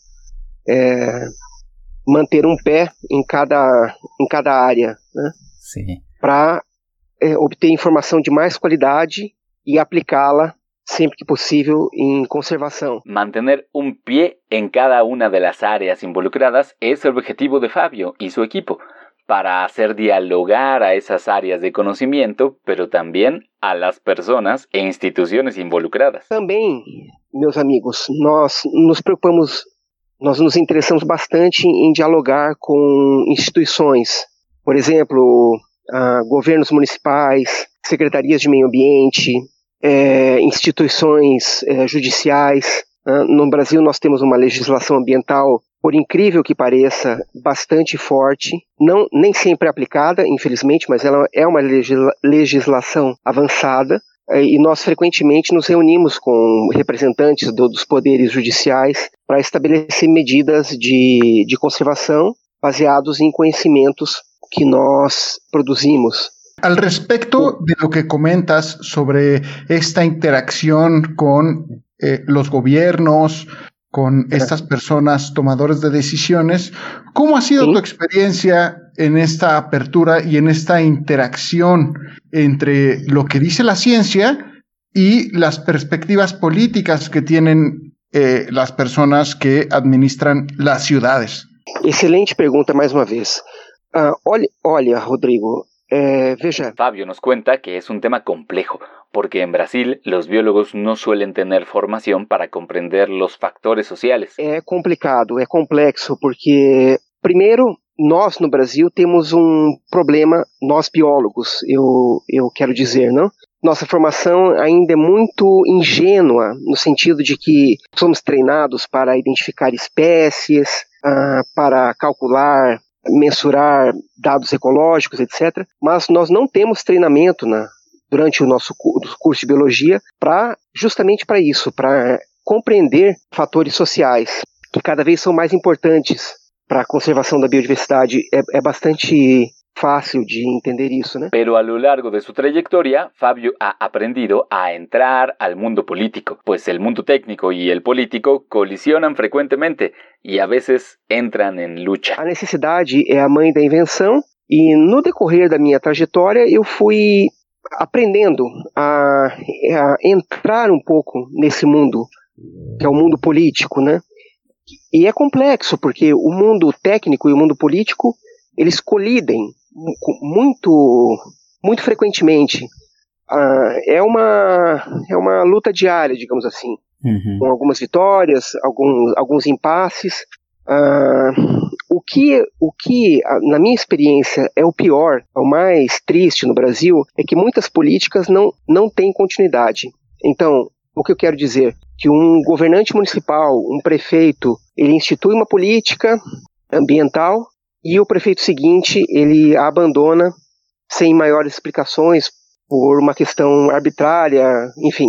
é, manter um pé em cada, em cada área, né? Para é, obter informação de mais qualidade e aplicá-la sempre que possível em conservação. Mantener um pé em cada uma das áreas involucradas é o objetivo de Fabio e seu equipo, para hacer dialogar a esas áreas de conocimiento, pero también a las personas e instituciones involucradas. Também, meus amigos, nós nos preocupamos nós nos interessamos bastante em dialogar com instituições, por exemplo, uh, governos municipais, secretarias de meio ambiente, é, instituições é, judiciais. Uh, no Brasil, nós temos uma legislação ambiental, por incrível que pareça, bastante forte, não nem sempre aplicada, infelizmente, mas ela é uma legisla legislação avançada. É, e nós frequentemente nos reunimos com representantes do, dos poderes judiciais para estabelecer medidas de, de conservação baseados em conhecimentos que nós produzimos. Al respecto de lo que comentas sobre esta interacción con eh, los gobiernos, con estas personas tomadores de decisiones. ¿Cómo ha sido tu experiencia en esta apertura y en esta interacción entre lo que dice la ciencia y las perspectivas políticas que tienen eh, las personas que administran las ciudades? Excelente pregunta mais uma vez. Uh, olha, olha, Rodrigo, eh, veja. Fabio nos cuenta que es un tema complejo, porque en Brasil los biólogos no suelen tener formación para comprender los factores sociales. É complicado, é complexo, porque, primeiro, nós no Brasil temos um problema, nós biólogos, eu, eu quero dizer, não? Nossa formação ainda é muito ingênua, no sentido de que somos treinados para identificar espécies, uh, para calcular, mensurar dados ecológicos, etc. Mas nós não temos treinamento na, durante o nosso curso de biologia para justamente para isso, para compreender fatores sociais que cada vez são mais importantes para a conservação da biodiversidade. É, é bastante fácil de entender isso, né? Pero a lo largo de su trayectoria, Fabio ha aprendido a entrar al mundo político, pues el mundo técnico y el político colisionan frecuentemente y a veces entran en lucha. A necessidade é a mãe da invenção e no decorrer da minha trajetória eu fui aprendendo a, a entrar um pouco nesse mundo que é o mundo político, né? E é complexo porque o mundo técnico e o mundo político eles colidem muito, muito frequentemente. Ah, é, uma, é uma luta diária, digamos assim, uhum. com algumas vitórias, alguns, alguns impasses. Ah, que, o que, na minha experiência, é o pior, é o mais triste no Brasil, é que muitas políticas não, não têm continuidade. Então, o que eu quero dizer? Que um governante municipal, um prefeito, ele institui uma política ambiental e o prefeito seguinte ele a abandona sem maiores explicações por uma questão arbitrária, enfim,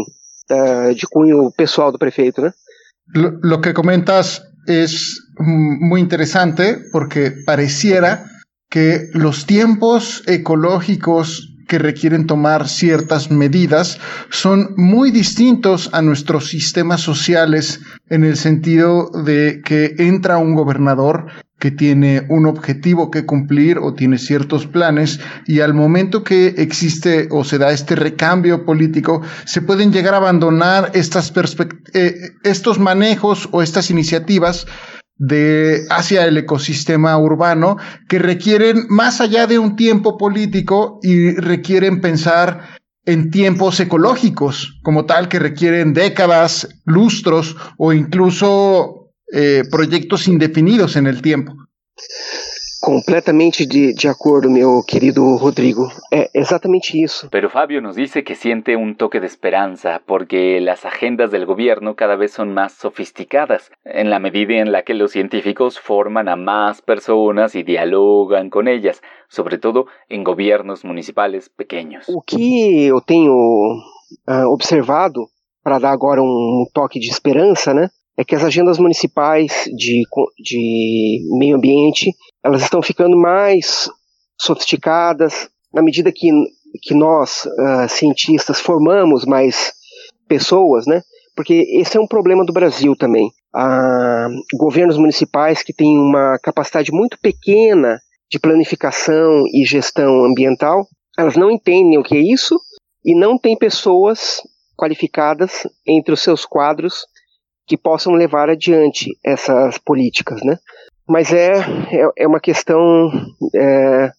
de cunho pessoal do prefeito, né? Lo, lo que comentas es muy interesante porque pareciera que los tiempos ecológicos que requieren tomar ciertas medidas son muy distintos a nuestros sistemas sociales en el sentido de que entra un gobernador que tiene un objetivo que cumplir o tiene ciertos planes y al momento que existe o se da este recambio político, se pueden llegar a abandonar estas eh, estos manejos o estas iniciativas de hacia el ecosistema urbano que requieren más allá de un tiempo político y requieren pensar en tiempos ecológicos como tal que requieren décadas, lustros o incluso eh, projetos indefinidos en el tiempo. Completamente de, de acordo, meu querido Rodrigo. É exatamente isso. Pero Fabio nos dice que siente un toque de esperanza porque las agendas del gobierno cada vez son más sofisticadas, en la medida en la que los científicos forman a más personas y dialogan con ellas, sobre todo en gobiernos municipales pequeños. O que eu tenho uh, observado, para dar agora um toque de esperança, né? É que as agendas municipais de, de meio ambiente elas estão ficando mais sofisticadas na medida que, que nós, uh, cientistas, formamos mais pessoas, né? Porque esse é um problema do Brasil também. Uh, governos municipais que têm uma capacidade muito pequena de planificação e gestão ambiental, elas não entendem o que é isso e não têm pessoas qualificadas entre os seus quadros que possam levar adiante essas políticas, né? Mas é, é, é uma questão, é,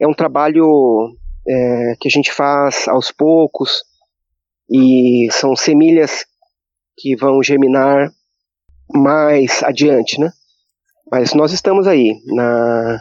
é um trabalho é, que a gente faz aos poucos e são semilhas que vão germinar mais adiante, né? Mas nós estamos aí, na,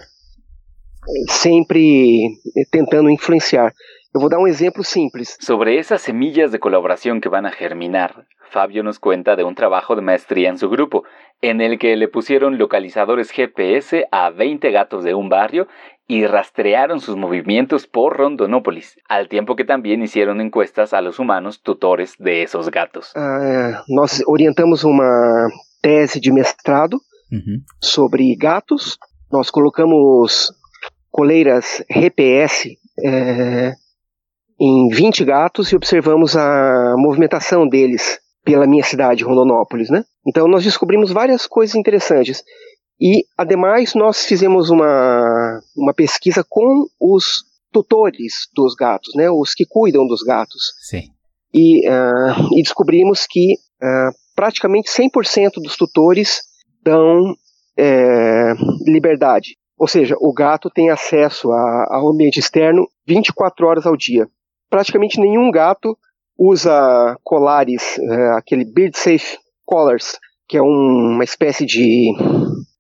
sempre tentando influenciar. Eu vou dar um exemplo simples. Sobre essas semillas de colaboração que vão a germinar, Fabio nos cuenta de un trabajo de maestría en su grupo, en el que le pusieron localizadores GPS a 20 gatos de un barrio y rastrearon sus movimientos por Rondonópolis, al tiempo que también hicieron encuestas a los humanos tutores de esos gatos. Ah, nós orientamos uma tese de mestrado uhum. sobre gatos. Nós colocamos coleiras GPS eh, em 20 gatos e observamos a movimentação deles pela minha cidade, Rondonópolis, né? Então nós descobrimos várias coisas interessantes. E, ademais, nós fizemos uma, uma pesquisa com os tutores dos gatos, né? Os que cuidam dos gatos. Sim. E, uh, e descobrimos que uh, praticamente 100% dos tutores dão é, liberdade. Ou seja, o gato tem acesso a, ao ambiente externo 24 horas ao dia. Praticamente nenhum gato usa colares, é, aquele Bird Safe Collars, que é um, uma espécie de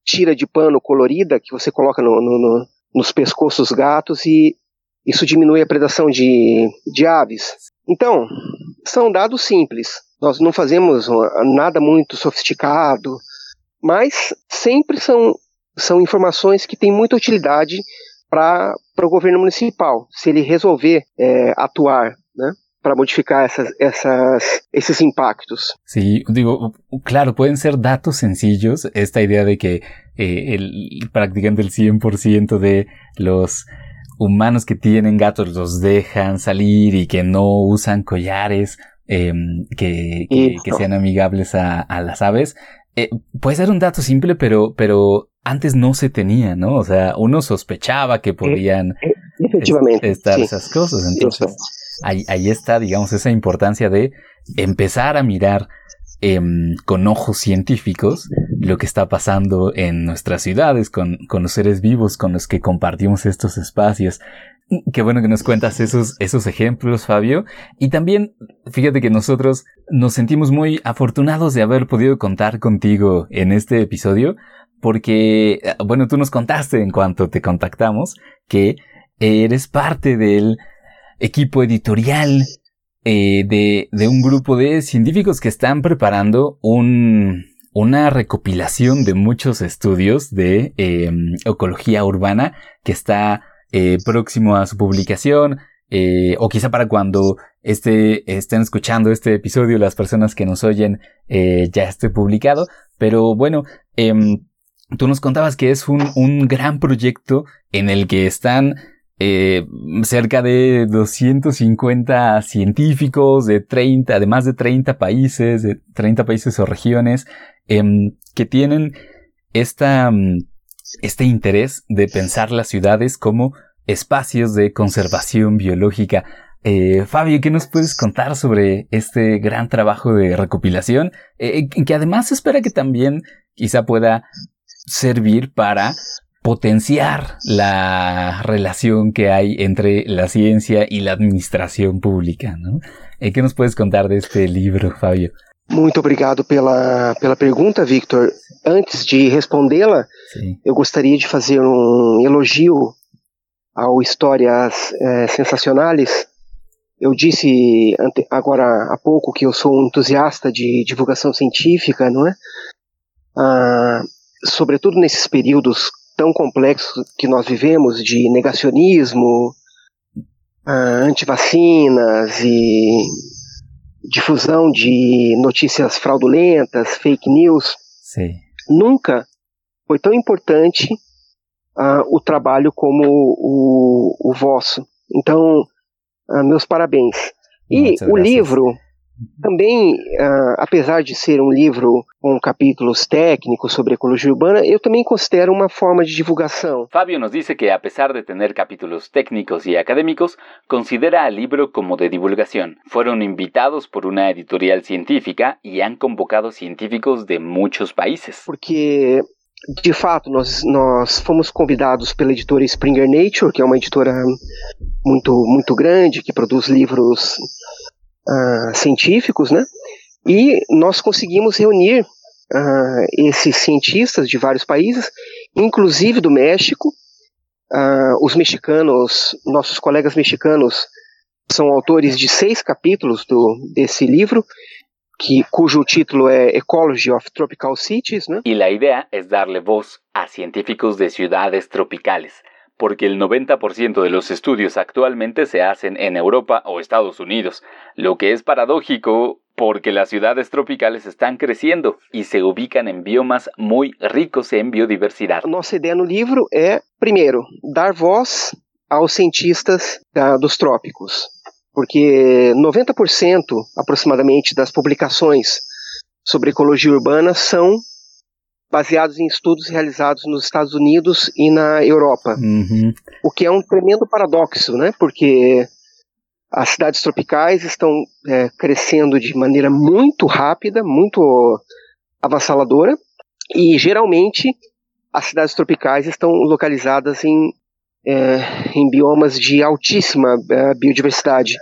tira de pano colorida que você coloca no, no, no, nos pescoços dos gatos e isso diminui a predação de, de aves. Então, são dados simples. Nós não fazemos nada muito sofisticado, mas sempre são, são informações que têm muita utilidade para o governo municipal, se ele resolver é, atuar, né? para modificar essas, essas, esses impactos. Sí, digo, claro, pueden ser datos sencillos. Esta idea de que eh, el, prácticamente el 100% de los humanos que tienen gatos los dejan salir y que no usan collares eh, que, que, que, sean amigables a, a las aves. Eh, puede ser un dato simple, pero, pero antes no se tenía, ¿no? O sea, uno sospechaba que podían eh, efectivamente, estar sí. esas cosas. Entonces, ahí, ahí está, digamos, esa importancia de empezar a mirar eh, con ojos científicos lo que está pasando en nuestras ciudades, con, con los seres vivos con los que compartimos estos espacios. Qué bueno que nos cuentas esos, esos ejemplos, Fabio. Y también, fíjate que nosotros nos sentimos muy afortunados de haber podido contar contigo en este episodio, porque, bueno, tú nos contaste en cuanto te contactamos que eres parte del equipo editorial eh, de, de un grupo de científicos que están preparando un, una recopilación de muchos estudios de eh, ecología urbana que está eh, próximo a su publicación, eh, o quizá para cuando este, estén escuchando este episodio las personas que nos oyen eh, ya esté publicado. Pero bueno, em, tú nos contabas que es un, gran proyecto en el que están cerca de 250 científicos de 30, de más de 30 países, de 30 países o regiones, eh, que tienen esta, este interés de pensar las ciudades como espacios de conservación biológica. Eh, Fabio, ¿qué nos puedes contar sobre este gran trabajo de recopilación? Eh, que además se espera que también quizá pueda servir para potenciar la relación que hay entre la ciencia y la administración pública. Eh, ¿Qué nos puedes contar de este libro, Fabio? Muito obrigado pela, pela pergunta, Victor. Antes de respondê-la, eu gostaria de fazer um elogio ao Histórias é, Sensacionais. Eu disse ante, agora há pouco que eu sou um entusiasta de divulgação científica, não é? Ah, sobretudo nesses períodos tão complexos que nós vivemos de negacionismo, ah, antivacinas e difusão de notícias fraudulentas, fake news. Sim. Nunca foi tão importante uh, o trabalho como o, o vosso. Então, uh, meus parabéns. E Muitas o graças. livro também, uh, apesar de ser um livro com capítulos técnicos sobre ecologia urbana, eu também considero uma forma de divulgação. Fabio nos dice que a pesar de tener capítulos técnicos y académicos, considera al libro como de divulgación. Fueron invitados por una editorial científica y han convocado científicos de muchos países. Porque de fato, nós, nós fomos convidados pela editora Springer Nature, que é uma editora muito, muito grande, que produz livros uh, científicos, né? E nós conseguimos reunir uh, esses cientistas de vários países, inclusive do México. Uh, os mexicanos, nossos colegas mexicanos, são autores de seis capítulos do, desse livro, que, cuyo título es Ecology of Tropical Cities. ¿no? Y la idea es darle voz a científicos de ciudades tropicales, porque el 90% de los estudios actualmente se hacen en Europa o Estados Unidos, lo que es paradójico porque las ciudades tropicales están creciendo y se ubican en biomas muy ricos en biodiversidad. Nossa ideia no livro é, primeiro, dar voz aos cientistas da, dos trópicos. porque 90% aproximadamente das publicações sobre ecologia urbana são baseados em estudos realizados nos Estados Unidos e na Europa. Uhum. O que é um tremendo paradoxo, né? Porque as cidades tropicais estão é, crescendo de maneira muito rápida, muito avassaladora, e geralmente as cidades tropicais estão localizadas em, é, em biomas de altíssima é, biodiversidade.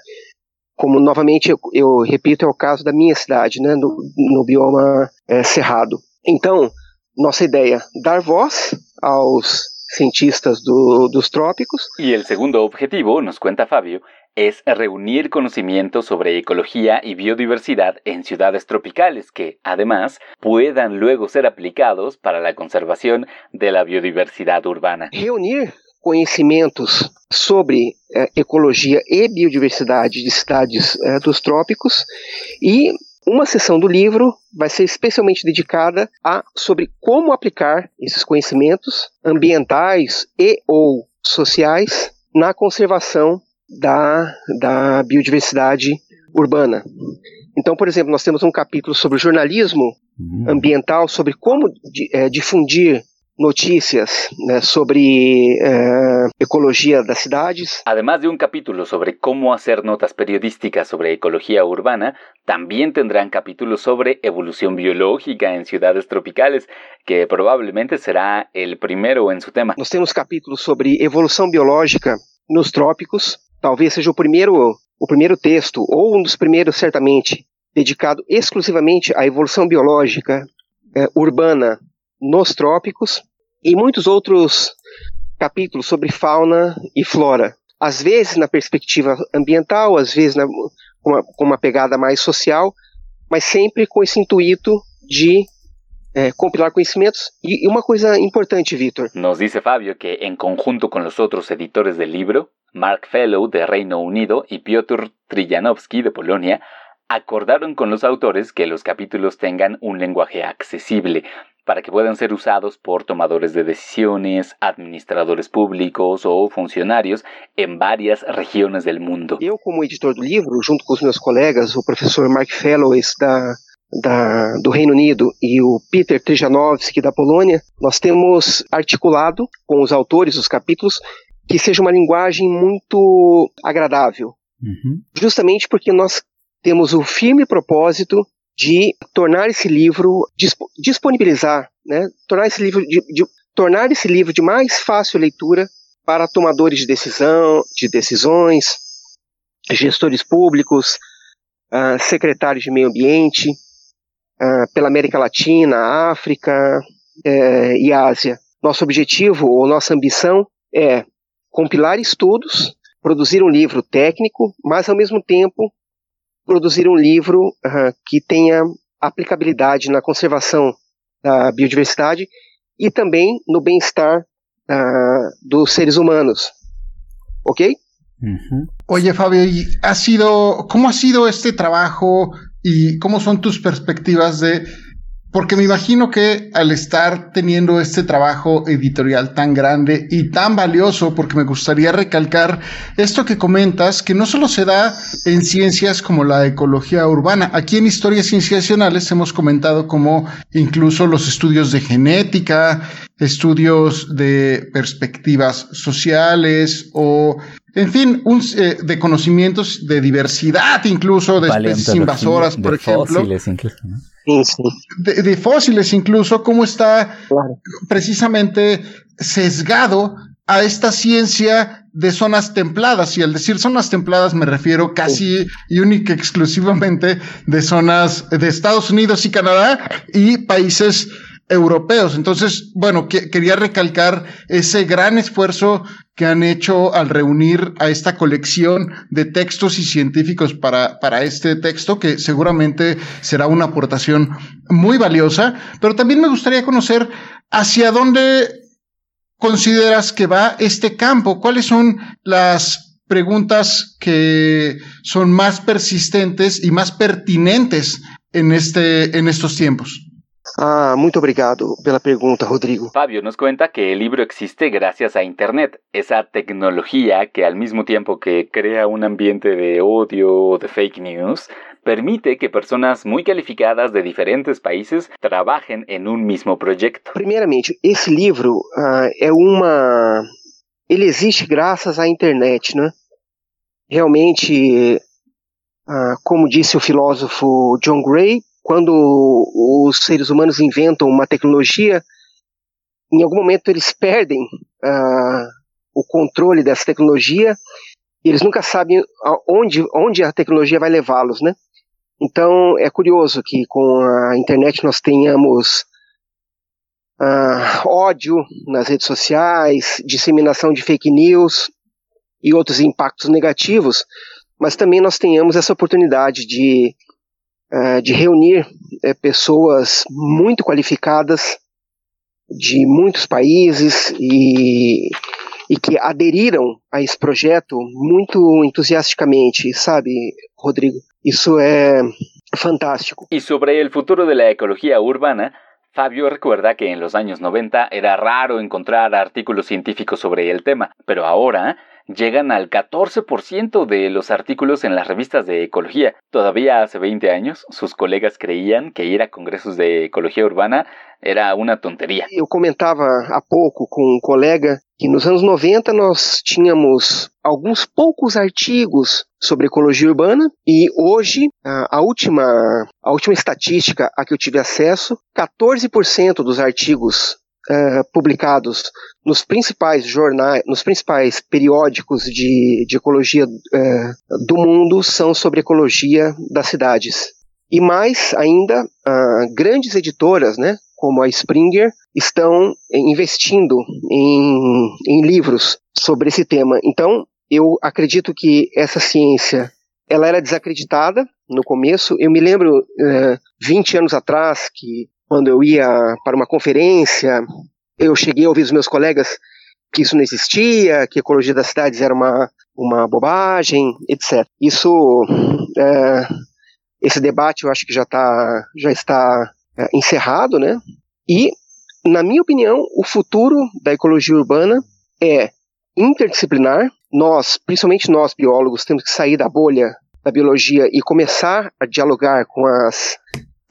Como novamente eu, eu, repito, é o caso da minha cidade, né, no, no bioma é, cerrado. Então, nossa ideia dar voz aos cientistas do, dos trópicos. E o segundo objetivo, nos conta Fábio, es reunir conocimientos sobre ecología y biodiversidad en ciudades tropicales que, además, puedan luego ser aplicados para la conservación de la biodiversidad urbana. Reunir conhecimentos sobre eh, ecologia e biodiversidade de cidades eh, dos trópicos e uma seção do livro vai ser especialmente dedicada a sobre como aplicar esses conhecimentos ambientais e ou sociais na conservação da, da biodiversidade urbana. Então, por exemplo, nós temos um capítulo sobre jornalismo uhum. ambiental, sobre como é, difundir notícias né, sobre eh, ecologia das cidades. Además de un capítulo sobre cómo hacer notas periodísticas sobre ecología urbana, también tendrán capítulos sobre evolución biológica en ciudades tropicales, que probablemente será el primero en su tema. Nós temos capítulos sobre evolução biológica nos trópicos, talvez seja o primeiro, o primeiro texto, ou um dos primeiros, certamente, dedicado exclusivamente à evolução biológica é, urbana nos trópicos, e muitos outros capítulos sobre fauna e flora. Às vezes na perspectiva ambiental, às vezes na, com, uma, com uma pegada mais social, mas sempre com esse intuito de eh, compilar conhecimentos. Y, una cosa importante, Víctor. Nos dice Fabio que en conjunto con los otros editores del libro, Mark Fellow de Reino Unido y Piotr Trijanowski de Polonia, acordaron con los autores que los capítulos tengan un lenguaje accesible para que puedan ser usados por tomadores de decisiones, administradores públicos o funcionarios en varias regiones del mundo. Eu, como editor do livro, junto com os meus colegas, o professor Mark Fellow da da, do Reino Unido e o Peter Trijanowski da Polônia, nós temos articulado com os autores os capítulos que seja uma linguagem muito agradável. Uhum. Justamente porque nós temos o firme propósito de tornar esse livro, disponibilizar, né, tornar esse livro de, de tornar esse livro de mais fácil leitura para tomadores de decisão, de decisões, gestores públicos, uh, secretários de meio ambiente, uh, pela América Latina, África uh, e Ásia. Nosso objetivo ou nossa ambição é compilar estudos, produzir um livro técnico, mas ao mesmo tempo produzir um livro uh, que tenha aplicabilidade na conservação da biodiversidade e também no bem-estar uh, dos seres humanos. ¿Ok? Oye, Fabio, ha sido, ¿cómo ha sido este trabajo y cómo son tus perspectivas de porque me imagino que al estar teniendo este trabajo editorial tan grande y tan valioso, porque me gustaría recalcar esto que comentas, que no solo se da en ciencias como la ecología urbana, aquí en Historias Cienciacionales hemos comentado como incluso los estudios de genética, estudios de perspectivas sociales o en fin, un, eh, de conocimientos de diversidad, incluso de especies invasoras, por ejemplo. Fósiles incluso, de, fósiles incluso, cómo está precisamente sesgado a esta ciencia de zonas templadas. Y al decir zonas templadas me refiero casi y única exclusivamente de zonas de Estados Unidos y Canadá y países europeos. Entonces, bueno, quería recalcar ese gran esfuerzo que han hecho al reunir a esta colección de textos y científicos para, para este texto, que seguramente será una aportación muy valiosa. Pero también me gustaría conocer hacia dónde consideras que va este campo, cuáles son las preguntas que son más persistentes y más pertinentes en este en estos tiempos. Ah, muito obrigado pela pergunta, Rodrigo. Fabio nos cuenta que el libro existe gracias a Internet, esa tecnología que al mismo tiempo que crea un ambiente de odio o de fake news, permite que personas muy calificadas de diferentes países trabajen en un mismo proyecto. Primeiramente, esse livro uh, é uma. Ele existe graças à internet, né? Realmente, uh, como disse o filósofo John Gray, quando os seres humanos inventam uma tecnologia, em algum momento eles perdem uh, o controle dessa tecnologia e eles nunca sabem onde, onde a tecnologia vai levá-los, né? Então é curioso que com a internet nós tenhamos uh, ódio nas redes sociais, disseminação de fake news e outros impactos negativos, mas também nós tenhamos essa oportunidade de uh, de reunir uh, pessoas muito qualificadas de muitos países e, e que aderiram a esse projeto muito entusiasticamente, sabe, Rodrigo? Isso é fantástico. E sobre o futuro da ecologia urbana, Fabio recuerda que en los años 90 era raro encontrar artículos científicos sobre el tema, pero ahora llegan al 14% de los artículos en las revistas de ecología. Todavía hace 20 años, sus colegas creían que ir a congressos de ecología urbana era uma tonteria. Eu comentava há pouco com um colega que nos anos 90 nós tínhamos alguns poucos artigos sobre ecologia urbana e hoje a, última a última estatística a que eu tive acesso, 14% dos artigos uh, publicados nos principais jornais, nos principais periódicos de, de ecologia uh, do mundo são sobre ecologia das cidades. E mais ainda, uh, grandes editoras, né, como a Springer, estão investindo em, em livros sobre esse tema. Então, eu acredito que essa ciência ela era desacreditada no começo. Eu me lembro, uh, 20 anos atrás, que quando eu ia para uma conferência, eu cheguei a ouvir os meus colegas que isso não existia, que a ecologia das cidades era uma, uma bobagem, etc. Isso, é, esse debate eu acho que já, tá, já está é, encerrado, né? E, na minha opinião, o futuro da ecologia urbana é interdisciplinar. Nós, principalmente nós biólogos, temos que sair da bolha da biologia e começar a dialogar com as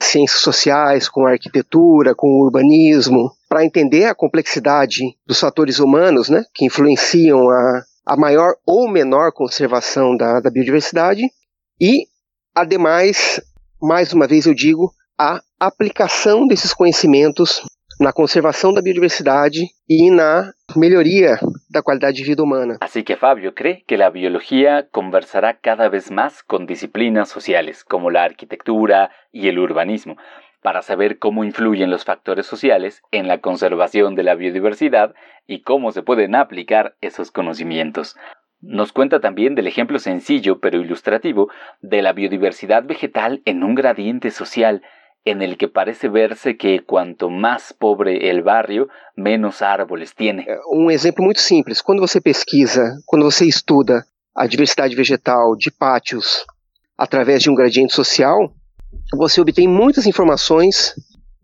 ciências sociais, com arquitetura, com urbanismo, para entender a complexidade dos fatores humanos né, que influenciam a, a maior ou menor conservação da, da biodiversidade e, ademais, mais uma vez eu digo, a aplicação desses conhecimentos na conservação da biodiversidade e na melhoria da qualidade de vida humana. Assim que Fabio cree que a biologia conversará cada vez mais com disciplinas sociais, como a arquitectura e o urbanismo, para saber cómo influyen los factores sociales en la conservación de la biodiversidad y cómo se pueden aplicar esos conocimientos. Nos cuenta también del ejemplo sencillo pero ilustrativo de la biodiversidad vegetal en un gradiente social en el que parece verse que cuanto más pobre el barrio, menos árboles tiene. Um exemplo muito simples. Quando você pesquisa, quando você estuda a diversidade vegetal de pátios através de um gradiente social, você obtém muitas informações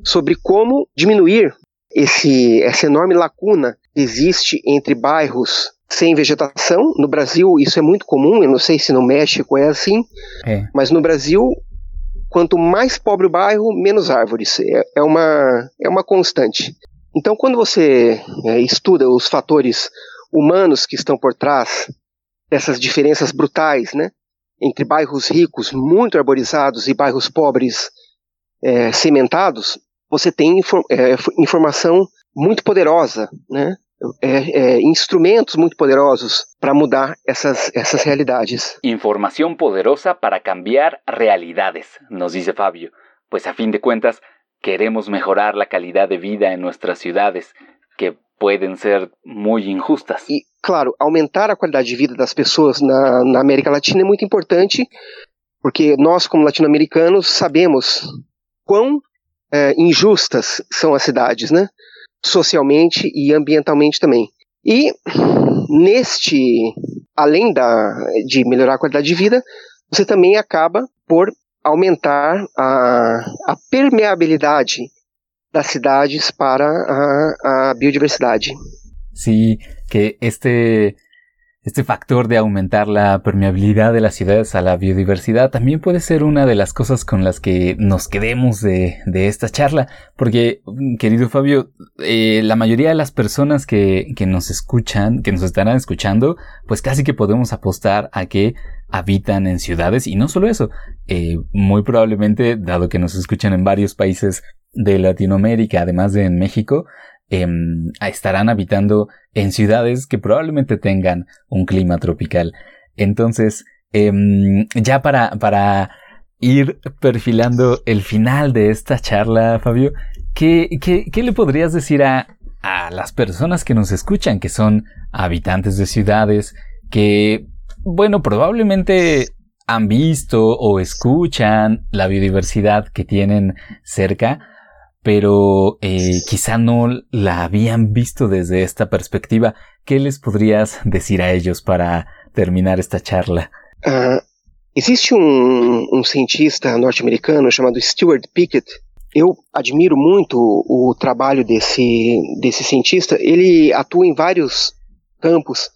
sobre como diminuir esse, essa enorme lacuna que existe entre bairros sem vegetação. No Brasil, isso é muito comum, eu não sei se no México é assim, é. mas no Brasil, quanto mais pobre o bairro, menos árvores. É, é uma, é uma constante. Então, quando você é, estuda os fatores humanos que estão por trás dessas diferenças brutais, né, entre bairros ricos, muito arborizados, e bairros pobres, é, cimentados, você tem é, informação muito poderosa, né, é, é, instrumentos muito poderosos para mudar essas, essas realidades. Informação poderosa para cambiar realidades, nos diz Fábio, pois a fim de contas queremos mejorar a qualidade de vida em nossas cidades, que podem ser muito injustas. E, claro, aumentar a qualidade de vida das pessoas na, na América Latina é muito importante, porque nós, como latino-americanos, sabemos quão é, injustas são as cidades, né? Socialmente e ambientalmente também. E neste, além da, de melhorar a qualidade de vida, você também acaba por aumentar a, a permeabilidade das cidades para a, a biodiversidade. Sí, que este Este factor de aumentar la permeabilidad de las ciudades a la biodiversidad también puede ser una de las cosas con las que nos quedemos de, esta charla, porque, querido Fabio, eh, la mayoría de las personas que, que nos escuchan, que nos estarán escuchando, pues casi que podemos apostar a que habitan en ciudades y no solo eso, eh, muy probablemente, dado que nos escuchan en varios países de Latinoamérica, además de en México, Em, estarán habitando en ciudades que probablemente tengan un clima tropical. Entonces, em, ya para, para ir perfilando el final de esta charla, Fabio, ¿qué, qué, le podrías decir a, a las personas que nos escuchan, que son habitantes de ciudades, que, bueno, probablemente han visto o escuchan la biodiversidad que tienen cerca, pero eh, quizá no la habían visto desde esta perspectiva. ¿Qué les podrías decir a ellos para terminar esta charla? Uh, existe um, um cientista norte-americano chamado Stuart Pickett. Eu admiro muito o trabalho desse, desse cientista. Ele atua em vários campos,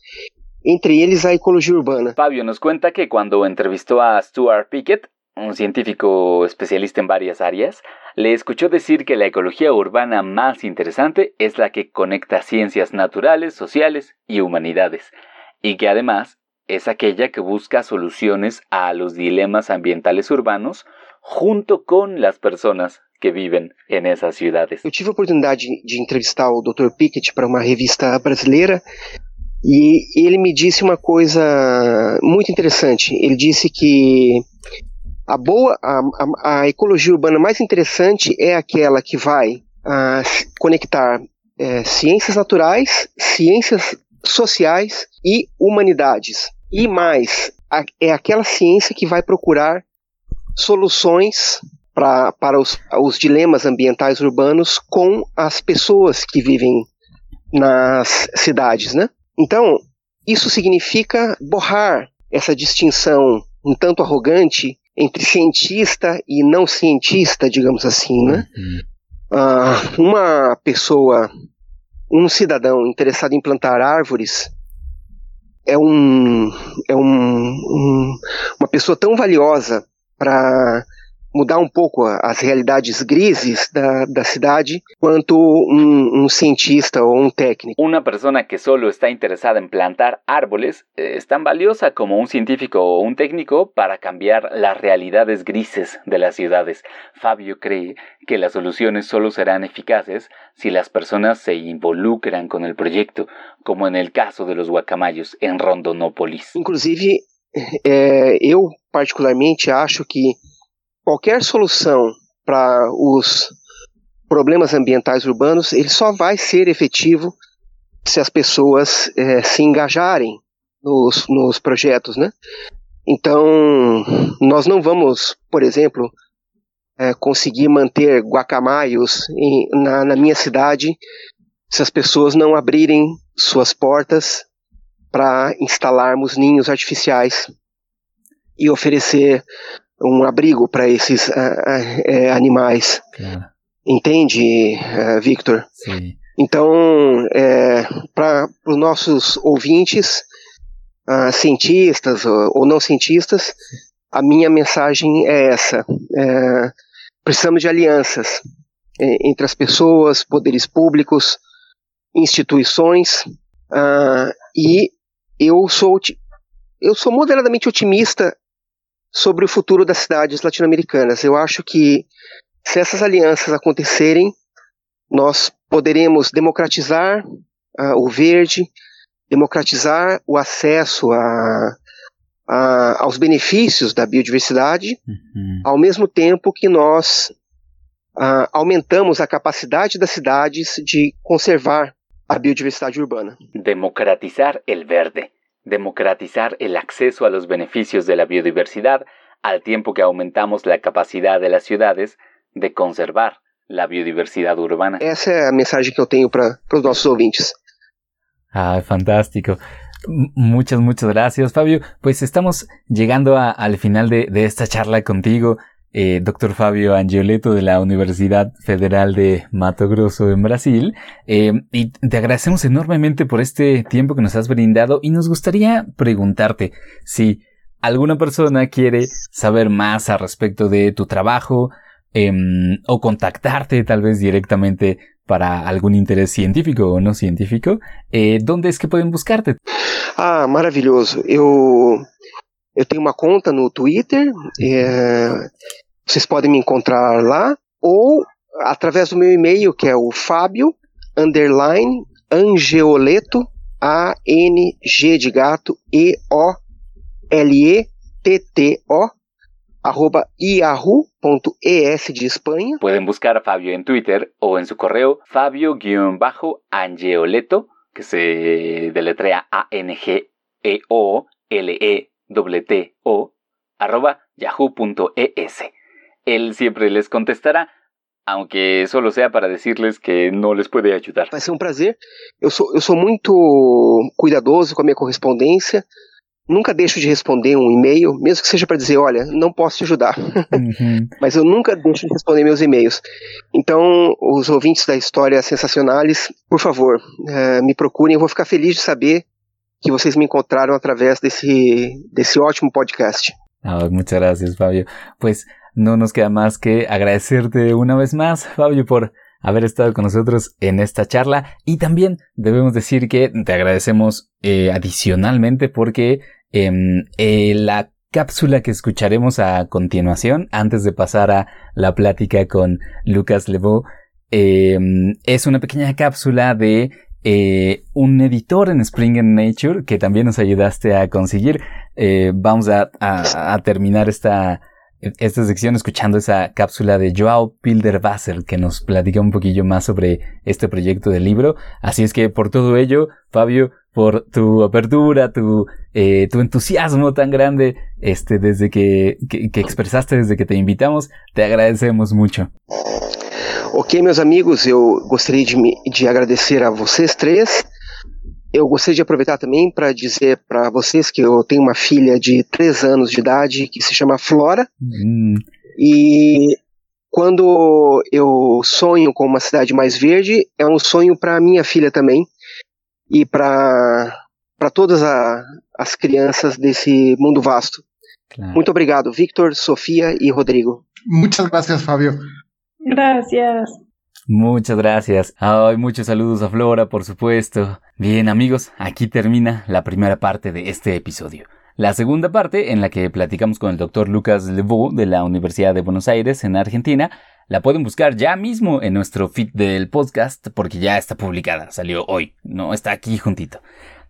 entre eles a ecologia urbana. Fabio nos cuenta que quando entrevistou a Stuart Pickett, un científico especialista en varias áreas, le escuchó decir que la ecología urbana más interesante es la que conecta ciencias naturales, sociales y humanidades, y que además es aquella que busca soluciones a los dilemas ambientales urbanos junto con las personas que viven en esas ciudades. Eu tive a oportunidade de entrevistar o Dr. Pickett para uma revista brasileira e ele me disse uma coisa muito interessante. Ele disse que A boa, a, a, a ecologia urbana mais interessante é aquela que vai a, conectar é, ciências naturais, ciências sociais e humanidades. E mais, a, é aquela ciência que vai procurar soluções pra, para os, os dilemas ambientais urbanos com as pessoas que vivem nas cidades, né? Então, isso significa borrar essa distinção um tanto arrogante entre cientista e não cientista, digamos assim, né? Uhum. Uh, uma pessoa, um cidadão interessado em plantar árvores é um é um, um uma pessoa tão valiosa para mudar um pouco as realidades grises da, da cidade quanto um, um, cientista ou um técnico. Uma pessoa que solo está interessada em plantar árboles é tão valiosa como um científico ou um técnico para cambiar as realidades grises de las ciudades. Fabio cree que as soluções solo serão eficazes si las personas se involucran con el proyecto, como en el caso de los guacamayos en Rondonópolis. Inclusive, é, eu particularmente acho que qualquer solução para os problemas ambientais urbanos, ele só vai ser efetivo se as pessoas é, se engajarem nos, nos projetos, né? Então, nós não vamos, por exemplo, é, conseguir manter guacamaios em, na, na minha cidade se as pessoas não abrirem suas portas para instalarmos ninhos artificiais e oferecer um abrigo para esses uh, uh, animais. Claro. Entende, uh, Victor? Sim. Então, é, para os nossos ouvintes, cientistas ou, ou, não cientistas, a minha mensagem é essa. É, precisamos de alianças é, entre as pessoas, poderes públicos, instituições, e eu sou, eu sou moderadamente otimista sobre o futuro das cidades latino-americanas. Eu acho que se essas alianças acontecerem, nós poderemos democratizar uh, o verde, democratizar o acesso a, a, aos benefícios da biodiversidade, uhum. ao mesmo tempo que nós uh, aumentamos a capacidade das cidades de conservar a biodiversidade urbana. Democratizar el verde. Democratizar el acceso a los beneficios de la biodiversidad al tiempo que aumentamos la capacidad de las ciudades de conservar la biodiversidad urbana. Esa es la mensaje que yo tengo para los nossos ouvintes. Ah, fantástico. muchas, muchas gracias, Fabio. Pues estamos llegando al final de, esta charla contigo. Eh, doctor Fabio Angioleto de la Universidad Federal de Mato Grosso en Brasil. Eh, y te agradecemos enormemente por este tiempo que nos has brindado y nos gustaría preguntarte si alguna persona quiere saber más al respecto de tu trabajo em, o contactarte tal vez directamente para algún interés científico o no científico, eh, ¿dónde es que pueden buscarte? Ah, maravilhoso. Eu Eu tenho uma conta no Twitter, é, vocês podem me encontrar lá, ou através do meu e-mail, que é o Fábio underline Angeoleto, A-N-G de gato, E-O-L-E-T-T-O, arroba yahoo.es de Espanha. Podem buscar a Fábio em Twitter ou em seu correio fabio-angeoleto, que se deletrea A-N-G-E-O-L-E o arroba yahoo.es. Él siempre les contestará, aunque solo sea para decirles que no les puede ayudar. Vai ser um prazer. Eu sou, eu sou muito cuidadoso com a minha correspondência. Nunca deixo de responder um e-mail, mesmo que seja para dizer, olha, não posso te ajudar. Uhum. Mas eu nunca deixo de responder meus e-mails. Então, os ouvintes da história sensacionais, por favor, uh, me procurem. Eu vou ficar feliz de saber que vocês me encontraram através desse, desse ótimo podcast. Oh, muchas gracias, Fabio. Pues no nos queda más que agradecerte una vez más, Fabio, por haber estado con nosotros en esta charla y también debemos decir que te agradecemos eh, adicionalmente porque em, eh, la cápsula que escucharemos a continuación, antes de pasar a la plática con Lucas Lebeau, em, es una pequeña cápsula de eh, un editor en Spring and Nature que también nos ayudaste a conseguir. Eh, vamos a, terminar esta, esta sección escuchando esa cápsula de Joao Pilder-Basel que nos platica un poquillo más sobre este proyecto del libro. Así es que por todo ello, Fabio, por tu apertura, tu, eh, tu entusiasmo tan grande, este, desde que, que expresaste desde que te invitamos, te agradecemos mucho. Ok, meus amigos, eu gostaria de, de agradecer a vocês três. Eu gostaria de aproveitar também para dizer para vocês que eu tenho uma filha de três anos de idade que se chama Flora. Hum. E quando eu sonho com uma cidade mais verde, é um sonho para minha filha também e para para todas a, as crianças desse mundo vasto. Claro. Muito obrigado, Victor, Sofia e Rodrigo. Muchas gracias, Fabio. Gracias. Muchas gracias. Ay, muchos saludos a Flora, por supuesto. Bien, amigos, aquí termina la primera parte de este episodio. La segunda parte, en la que platicamos con el doctor Lucas Lebeau de la Universidad de Buenos Aires, en Argentina, la pueden buscar ya mismo en nuestro feed del podcast porque ya está publicada, salió hoy, no está aquí juntito.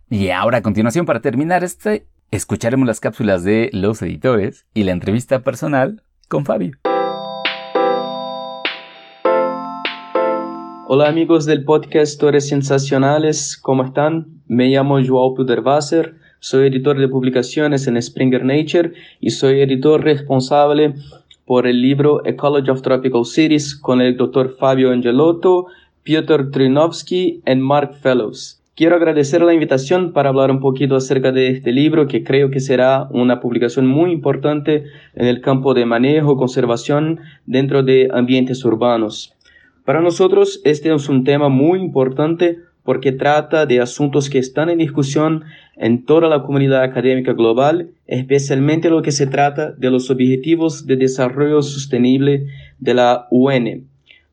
Y ahora a continuación, para terminar este, escucharemos las cápsulas de los editores y la entrevista personal con Fabio. Hola amigos del podcast Historias Sensacionales, ¿cómo están? Me llamo Joao Puderwasser, soy editor de publicaciones en Springer Nature y soy editor responsable por el libro Ecology of Tropical Cities con el doctor Fabio Angelotto, Piotr Trinovsky y Mark Fellows. Quiero agradecer la invitación para hablar un poquito acerca de este libro que creo que será una publicación muy importante en el campo de manejo, conservación dentro de ambientes urbanos. Para nosotros este es un tema muy importante porque trata de asuntos que están en discusión en toda la comunidad académica global, especialmente lo que se trata de los Objetivos de Desarrollo Sostenible de la UN.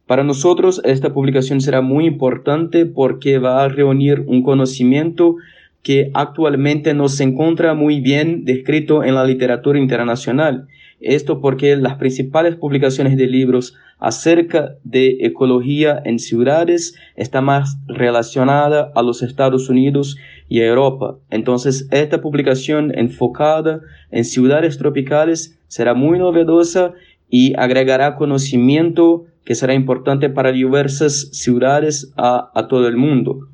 Para nosotros esta publicación será muy importante porque va a reunir un conocimiento que actualmente no se encuentra muy bien descrito en la literatura internacional. Esto porque las principales publicaciones de libros acerca de ecología en ciudades está más relacionada a los Estados Unidos y a Europa. Entonces, esta publicación enfocada en ciudades tropicales será muy novedosa y agregará conocimiento que será importante para diversas ciudades a, todo el mundo.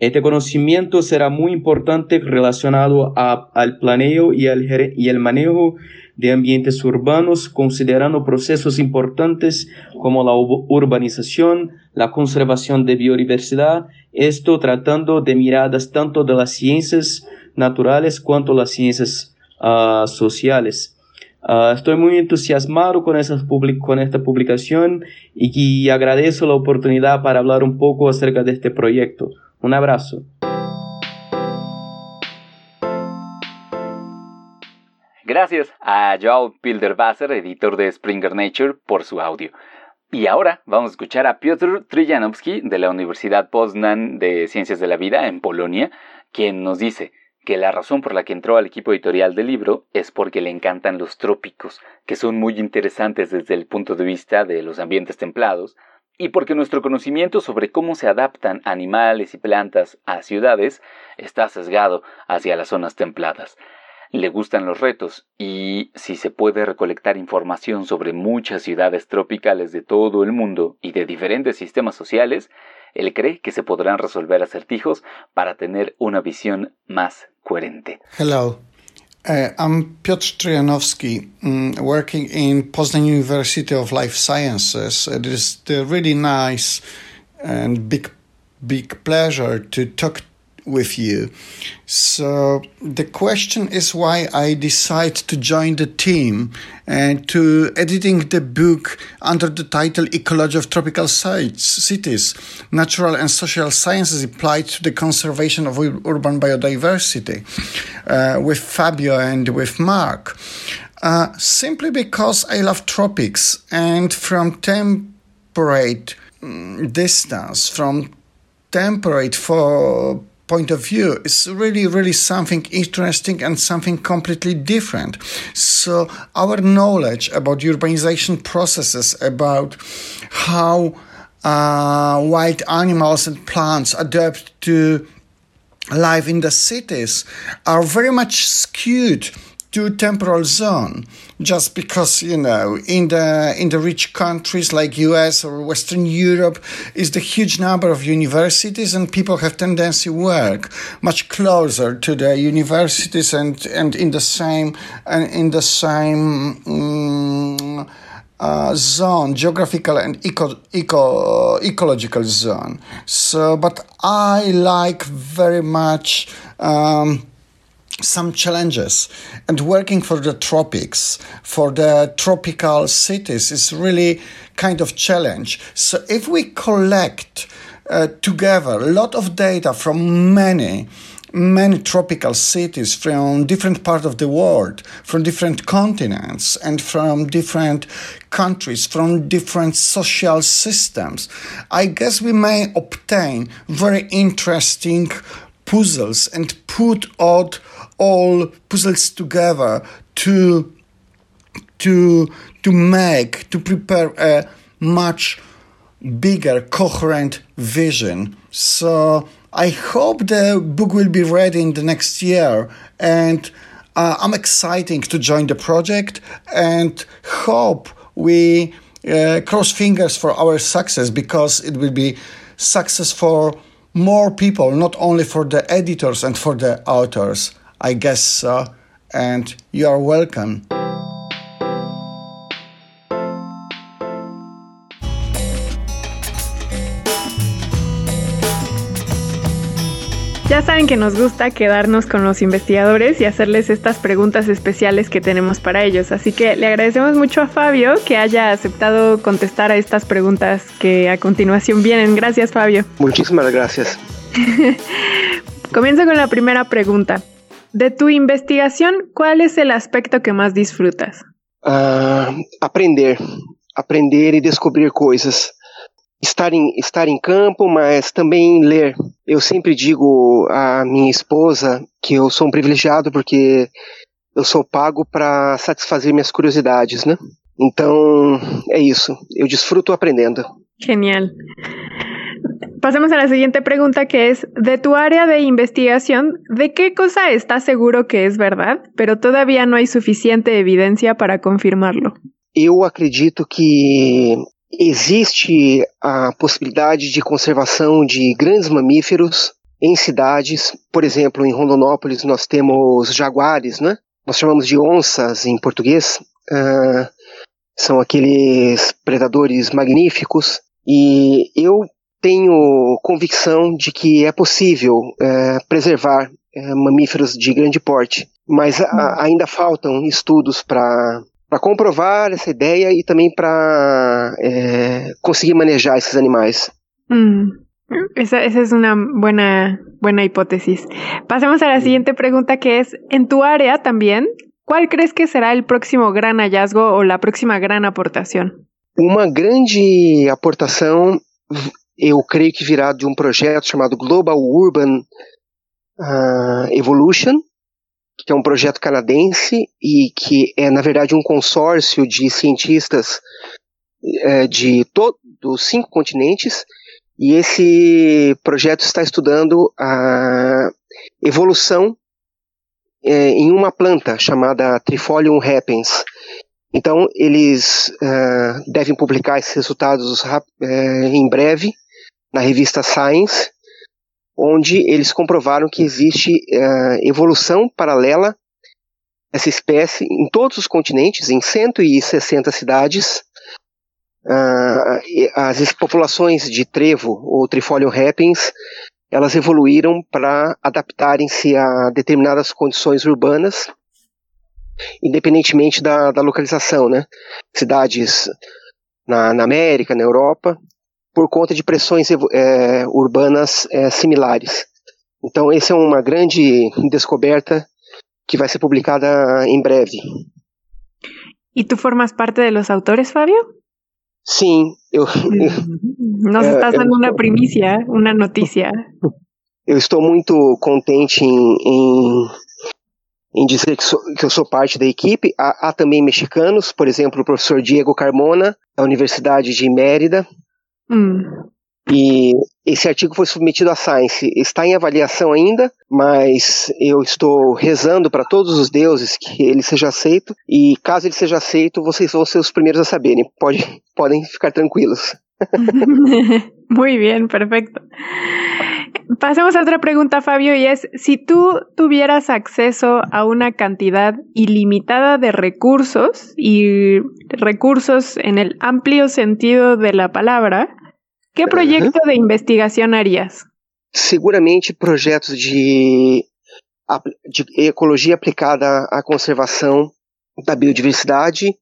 Este conocimiento será muy importante relacionado al planeo y, el manejo de ambientes urbanos, considerando procesos importantes como la urbanización, la conservación de biodiversidad, esto tratando de miradas tanto de las ciencias naturales cuanto las ciencias uh, sociales. Uh, estoy muy entusiasmado con, esta publicación y agradezco la oportunidad para hablar un poco acerca de este proyecto. Un abrazo. Gracias a Joao Pilderwasser, editor de Springer Nature, por su audio. Y ahora vamos a escuchar a Piotr Tryjanowski de la Universidad Poznan de Ciencias de la Vida en Polonia, quien nos dice que la razón por la que entró al equipo editorial del libro es porque le encantan los trópicos, que son muy interesantes desde el punto de vista de los ambientes templados, y porque nuestro conocimiento sobre cómo se adaptan animales y plantas a ciudades está sesgado hacia las zonas templadas le gustan los retos y si se puede recolectar información sobre muchas ciudades tropicales de todo el mundo y de diferentes sistemas sociales, él cree que se podrán resolver acertijos para tener una visión más coherente. Hello. Uh, I'm Piotr Trianowski, um, working in Poznan University of Life Sciences. It is really nice and big, big pleasure to talk with you. So the question is why I decide to join the team and to editing the book under the title Ecology of Tropical Sites, Cities, Natural and Social Sciences Applied to the Conservation of Urban Biodiversity uh, with Fabio and with Mark. Uh, simply because I love tropics and from temperate mm, distance, from temperate for point of view is really, really something interesting and something completely different. So, our knowledge about urbanization processes, about how uh, wild animals and plants adapt to life in the cities, are very much skewed to temporal zone just because you know in the in the rich countries like US or Western Europe is the huge number of universities and people have tendency work much closer to the universities and and in the same and in the same um, uh, zone, geographical and eco, eco, ecological zone. So, but I like very much um, some challenges. And working for the tropics for the tropical cities is really kind of challenge. So if we collect uh, together a lot of data from many many tropical cities from different parts of the world from different continents and from different countries from different social systems i guess we may obtain very interesting puzzles and put out all puzzles together to to to make to prepare a much bigger coherent vision. So i hope the book will be ready in the next year and uh, i'm excited to join the project and hope we uh, cross fingers for our success because it will be success for more people not only for the editors and for the authors I guess so. And you are welcome. Ya saben que nos gusta quedarnos con los investigadores y hacerles estas preguntas especiales que tenemos para ellos. Así que le agradecemos mucho a Fabio que haya aceptado contestar a estas preguntas que a continuación vienen. Gracias, Fabio. Muchísimas gracias. Comienzo con la primera pregunta. De tu investigación, ¿cuál es el aspecto que más disfrutas? Uh, aprender, aprender e descobrir coisas. Estar em, estar em campo, mas também ler. Eu sempre digo à minha esposa que eu sou um privilegiado porque eu sou pago para satisfazer minhas curiosidades, né? Então, é isso. Eu desfruto aprendendo. Genial. Pasemos a la siguiente pregunta que es, de tu área de investigación, ¿de qué cosa estás seguro que es verdad, pero todavía no hay suficiente evidencia para confirmarlo? Eu acredito que existe a possibilidade de conservação de grandes mamíferos em cidades. Por exemplo, em Rondonópolis nós temos jaguares, né? Nós chamamos de onças em português. Uh, são aqueles predadores magníficos. E eu tenho convicção de que é possível é, preservar é, mamíferos de grande porte, mas a, ainda faltam estudos para para comprovar essa ideia e também para é, conseguir manejar esses animais. Mm, Esa, esa, es una buena, buena hipótesis. Pasemos a la siguiente pregunta que es, en tu área también, ¿cuál crees que será el próximo gran hallazgo o la próxima gran aportación? Uma grande aportação, eu creio que virá de um projeto chamado Global Urban uh, Evolution, que é um projeto canadense e que é, na verdade, um consórcio de cientistas uh, de dos cinco continentes e esse projeto está estudando a evolução é, em uma planta chamada Trifolium repens. Então, eles uh, devem publicar esses resultados uh, em breve na revista Science, onde eles comprovaram que existe uh, evolução paralela dessa espécie em todos os continentes, em 160 cidades, Uh, as populações de trevo ou Trifolium repens elas evoluíram para adaptarem-se a determinadas condições urbanas, independentemente da, da localização, né? Cidades na, na, América, na Europa, por conta de pressões é, urbanas é, similares. Então, essa é uma grande descoberta que vai ser publicada em breve. E tu formas parte de los autores, Fábio? Sim, eu. Nos é, estás dando uma primícia, uma notícia. Eu estou muito contente em, em, em dizer que, sou, que, eu sou parte da equipe. Há, há, também mexicanos, por exemplo, o professor Diego Carmona, da Universidade de Mérida. Hum. E esse artigo foi submetido à Science. Está em avaliação ainda, mas eu estou rezando para todos os deuses que ele seja aceito. E caso ele seja aceito, vocês vão ser os primeiros a saberem. Pode, podem ficar tranquilos. Muy bien, perfecto. Pasemos a otra pregunta, Fabio, y es, si tú tuvieras acceso a una cantidad ilimitada de recursos y recursos en el amplio sentido de la palabra, Que projeto de investigação harías? Seguramente projetos de, de ecologia aplicada à conservação da biodiversidade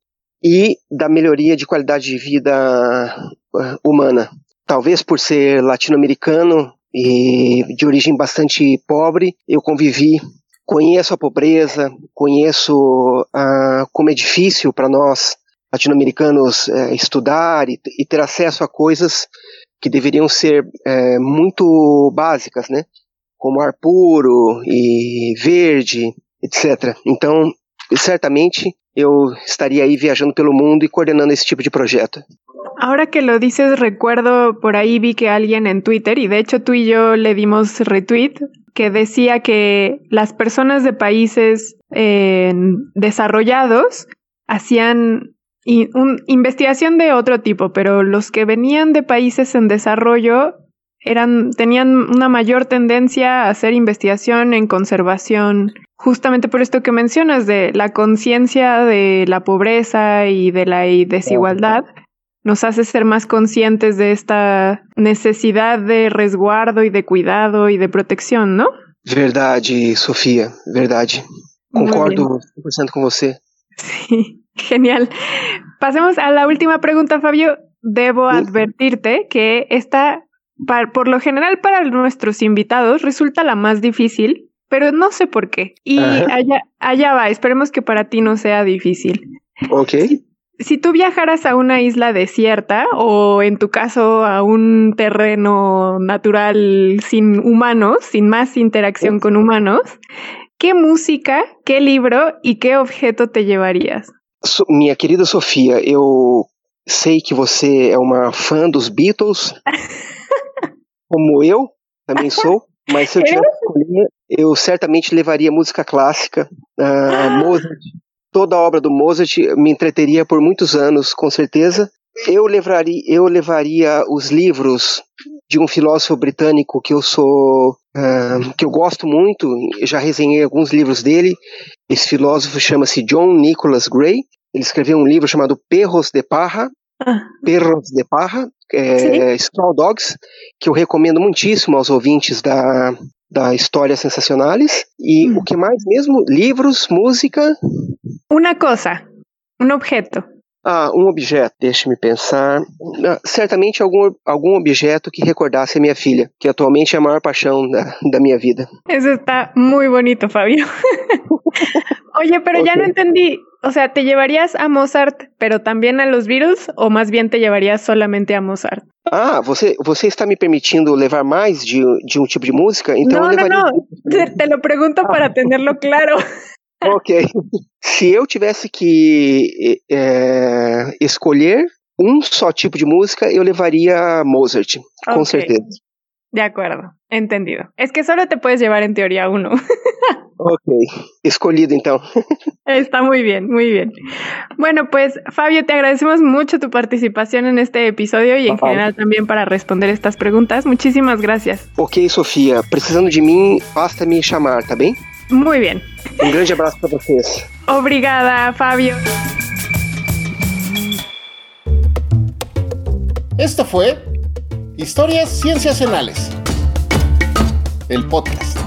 e da melhoria de qualidade de vida uh, humana. Talvez por ser latino-americano e de origem bastante pobre, eu convivi, conheço a pobreza, conheço uh, como é difícil para nós latino-americanos uh, estudar e, e, ter acesso a coisas que deveriam ser é, muito básicas, né? Como ar puro e verde, etc. Então, certamente eu estaria aí viajando pelo mundo e coordenando esse tipo de projeto. Ahora que lo dices, recuerdo por ahí vi que alguien en Twitter, y de hecho tú y yo le dimos retweet, que decía que las personas de países eh, desarrollados hacían y un, investigación de otro tipo, pero los que venían de países en desarrollo eran, tenían una mayor tendencia a hacer investigación en conservación, justamente por esto que mencionas, de la conciencia de la pobreza y de la desigualdad, nos hace ser más conscientes de esta necesidad de resguardo y de cuidado y de protección, ¿no? Verdade, Sofía, verdade. Concordo 100% con você. Sí. Genial. Pasemos a la última pregunta, Fabio. Debo advertirte que esta, por lo general para nuestros invitados, resulta la más difícil, pero no sé por qué. Y allá, allá va, esperemos que para ti no sea difícil. Ok. Si, tú viajaras a una isla desierta o en tu caso a un terreno natural sin humanos, sin más interacción con humanos, ¿qué música, qué libro y qué objeto te llevarías? Minha querida Sofia, eu sei que você é uma fã dos Beatles, como eu também sou, mas se eu tivesse escolher, eu certamente levaria música clássica, uh, Mozart, toda a obra do Mozart me entreteria por muitos anos, com certeza. Eu levaria, eu levaria os livros de um filósofo britânico que eu sou uh, que eu gosto muito, já resenhei alguns livros dele. Esse filósofo chama-se John Nicholas Gray. Ele escreveu um livro chamado Perros de Parra, ah. Perros de Parra, é, Straw Dogs, que eu recomendo muitíssimo aos ouvintes da, da Histórias Sensacionales. E hum. o que mais mesmo? Livros, música. Uma coisa. Un objeto. Ah, um objeto, deixe-me pensar. Ah, certamente algum, algum objeto que recordasse a minha filha, que atualmente é a maior paixão da, da minha vida. Eso está muy bonito, Fabio. Oye, pero ya Ok. no entendí. O sea, ¿te llevarías a Mozart, pero también a los Beatles? ¿O más bien te llevarías solamente a Mozart? Ah, você, você está me permitindo levar mais de, de um tipo de música? Então no, eu no, levaria. no. Te, te lo pregunto para tenerlo claro. Ok. Se eu tivesse que é, escolher um só tipo de música, eu levaria Mozart, com Ok. certeza. De acuerdo, entendido. Es que solo te puedes llevar en teoría uno. Ok. Escolhido, então. Está muy bien, muy bien. Bueno, pues Fabio, te agradecemos mucho tu participación en este episodio y en Bye. general también para responder estas preguntas. Muchísimas gracias. Ok, Sofia. Precisando de mim, basta me chamar, tá bem? Muy bien. Um grande abraço para vocês. Obrigada, Fabio. Esto fue Historias Cienciacionales, el podcast.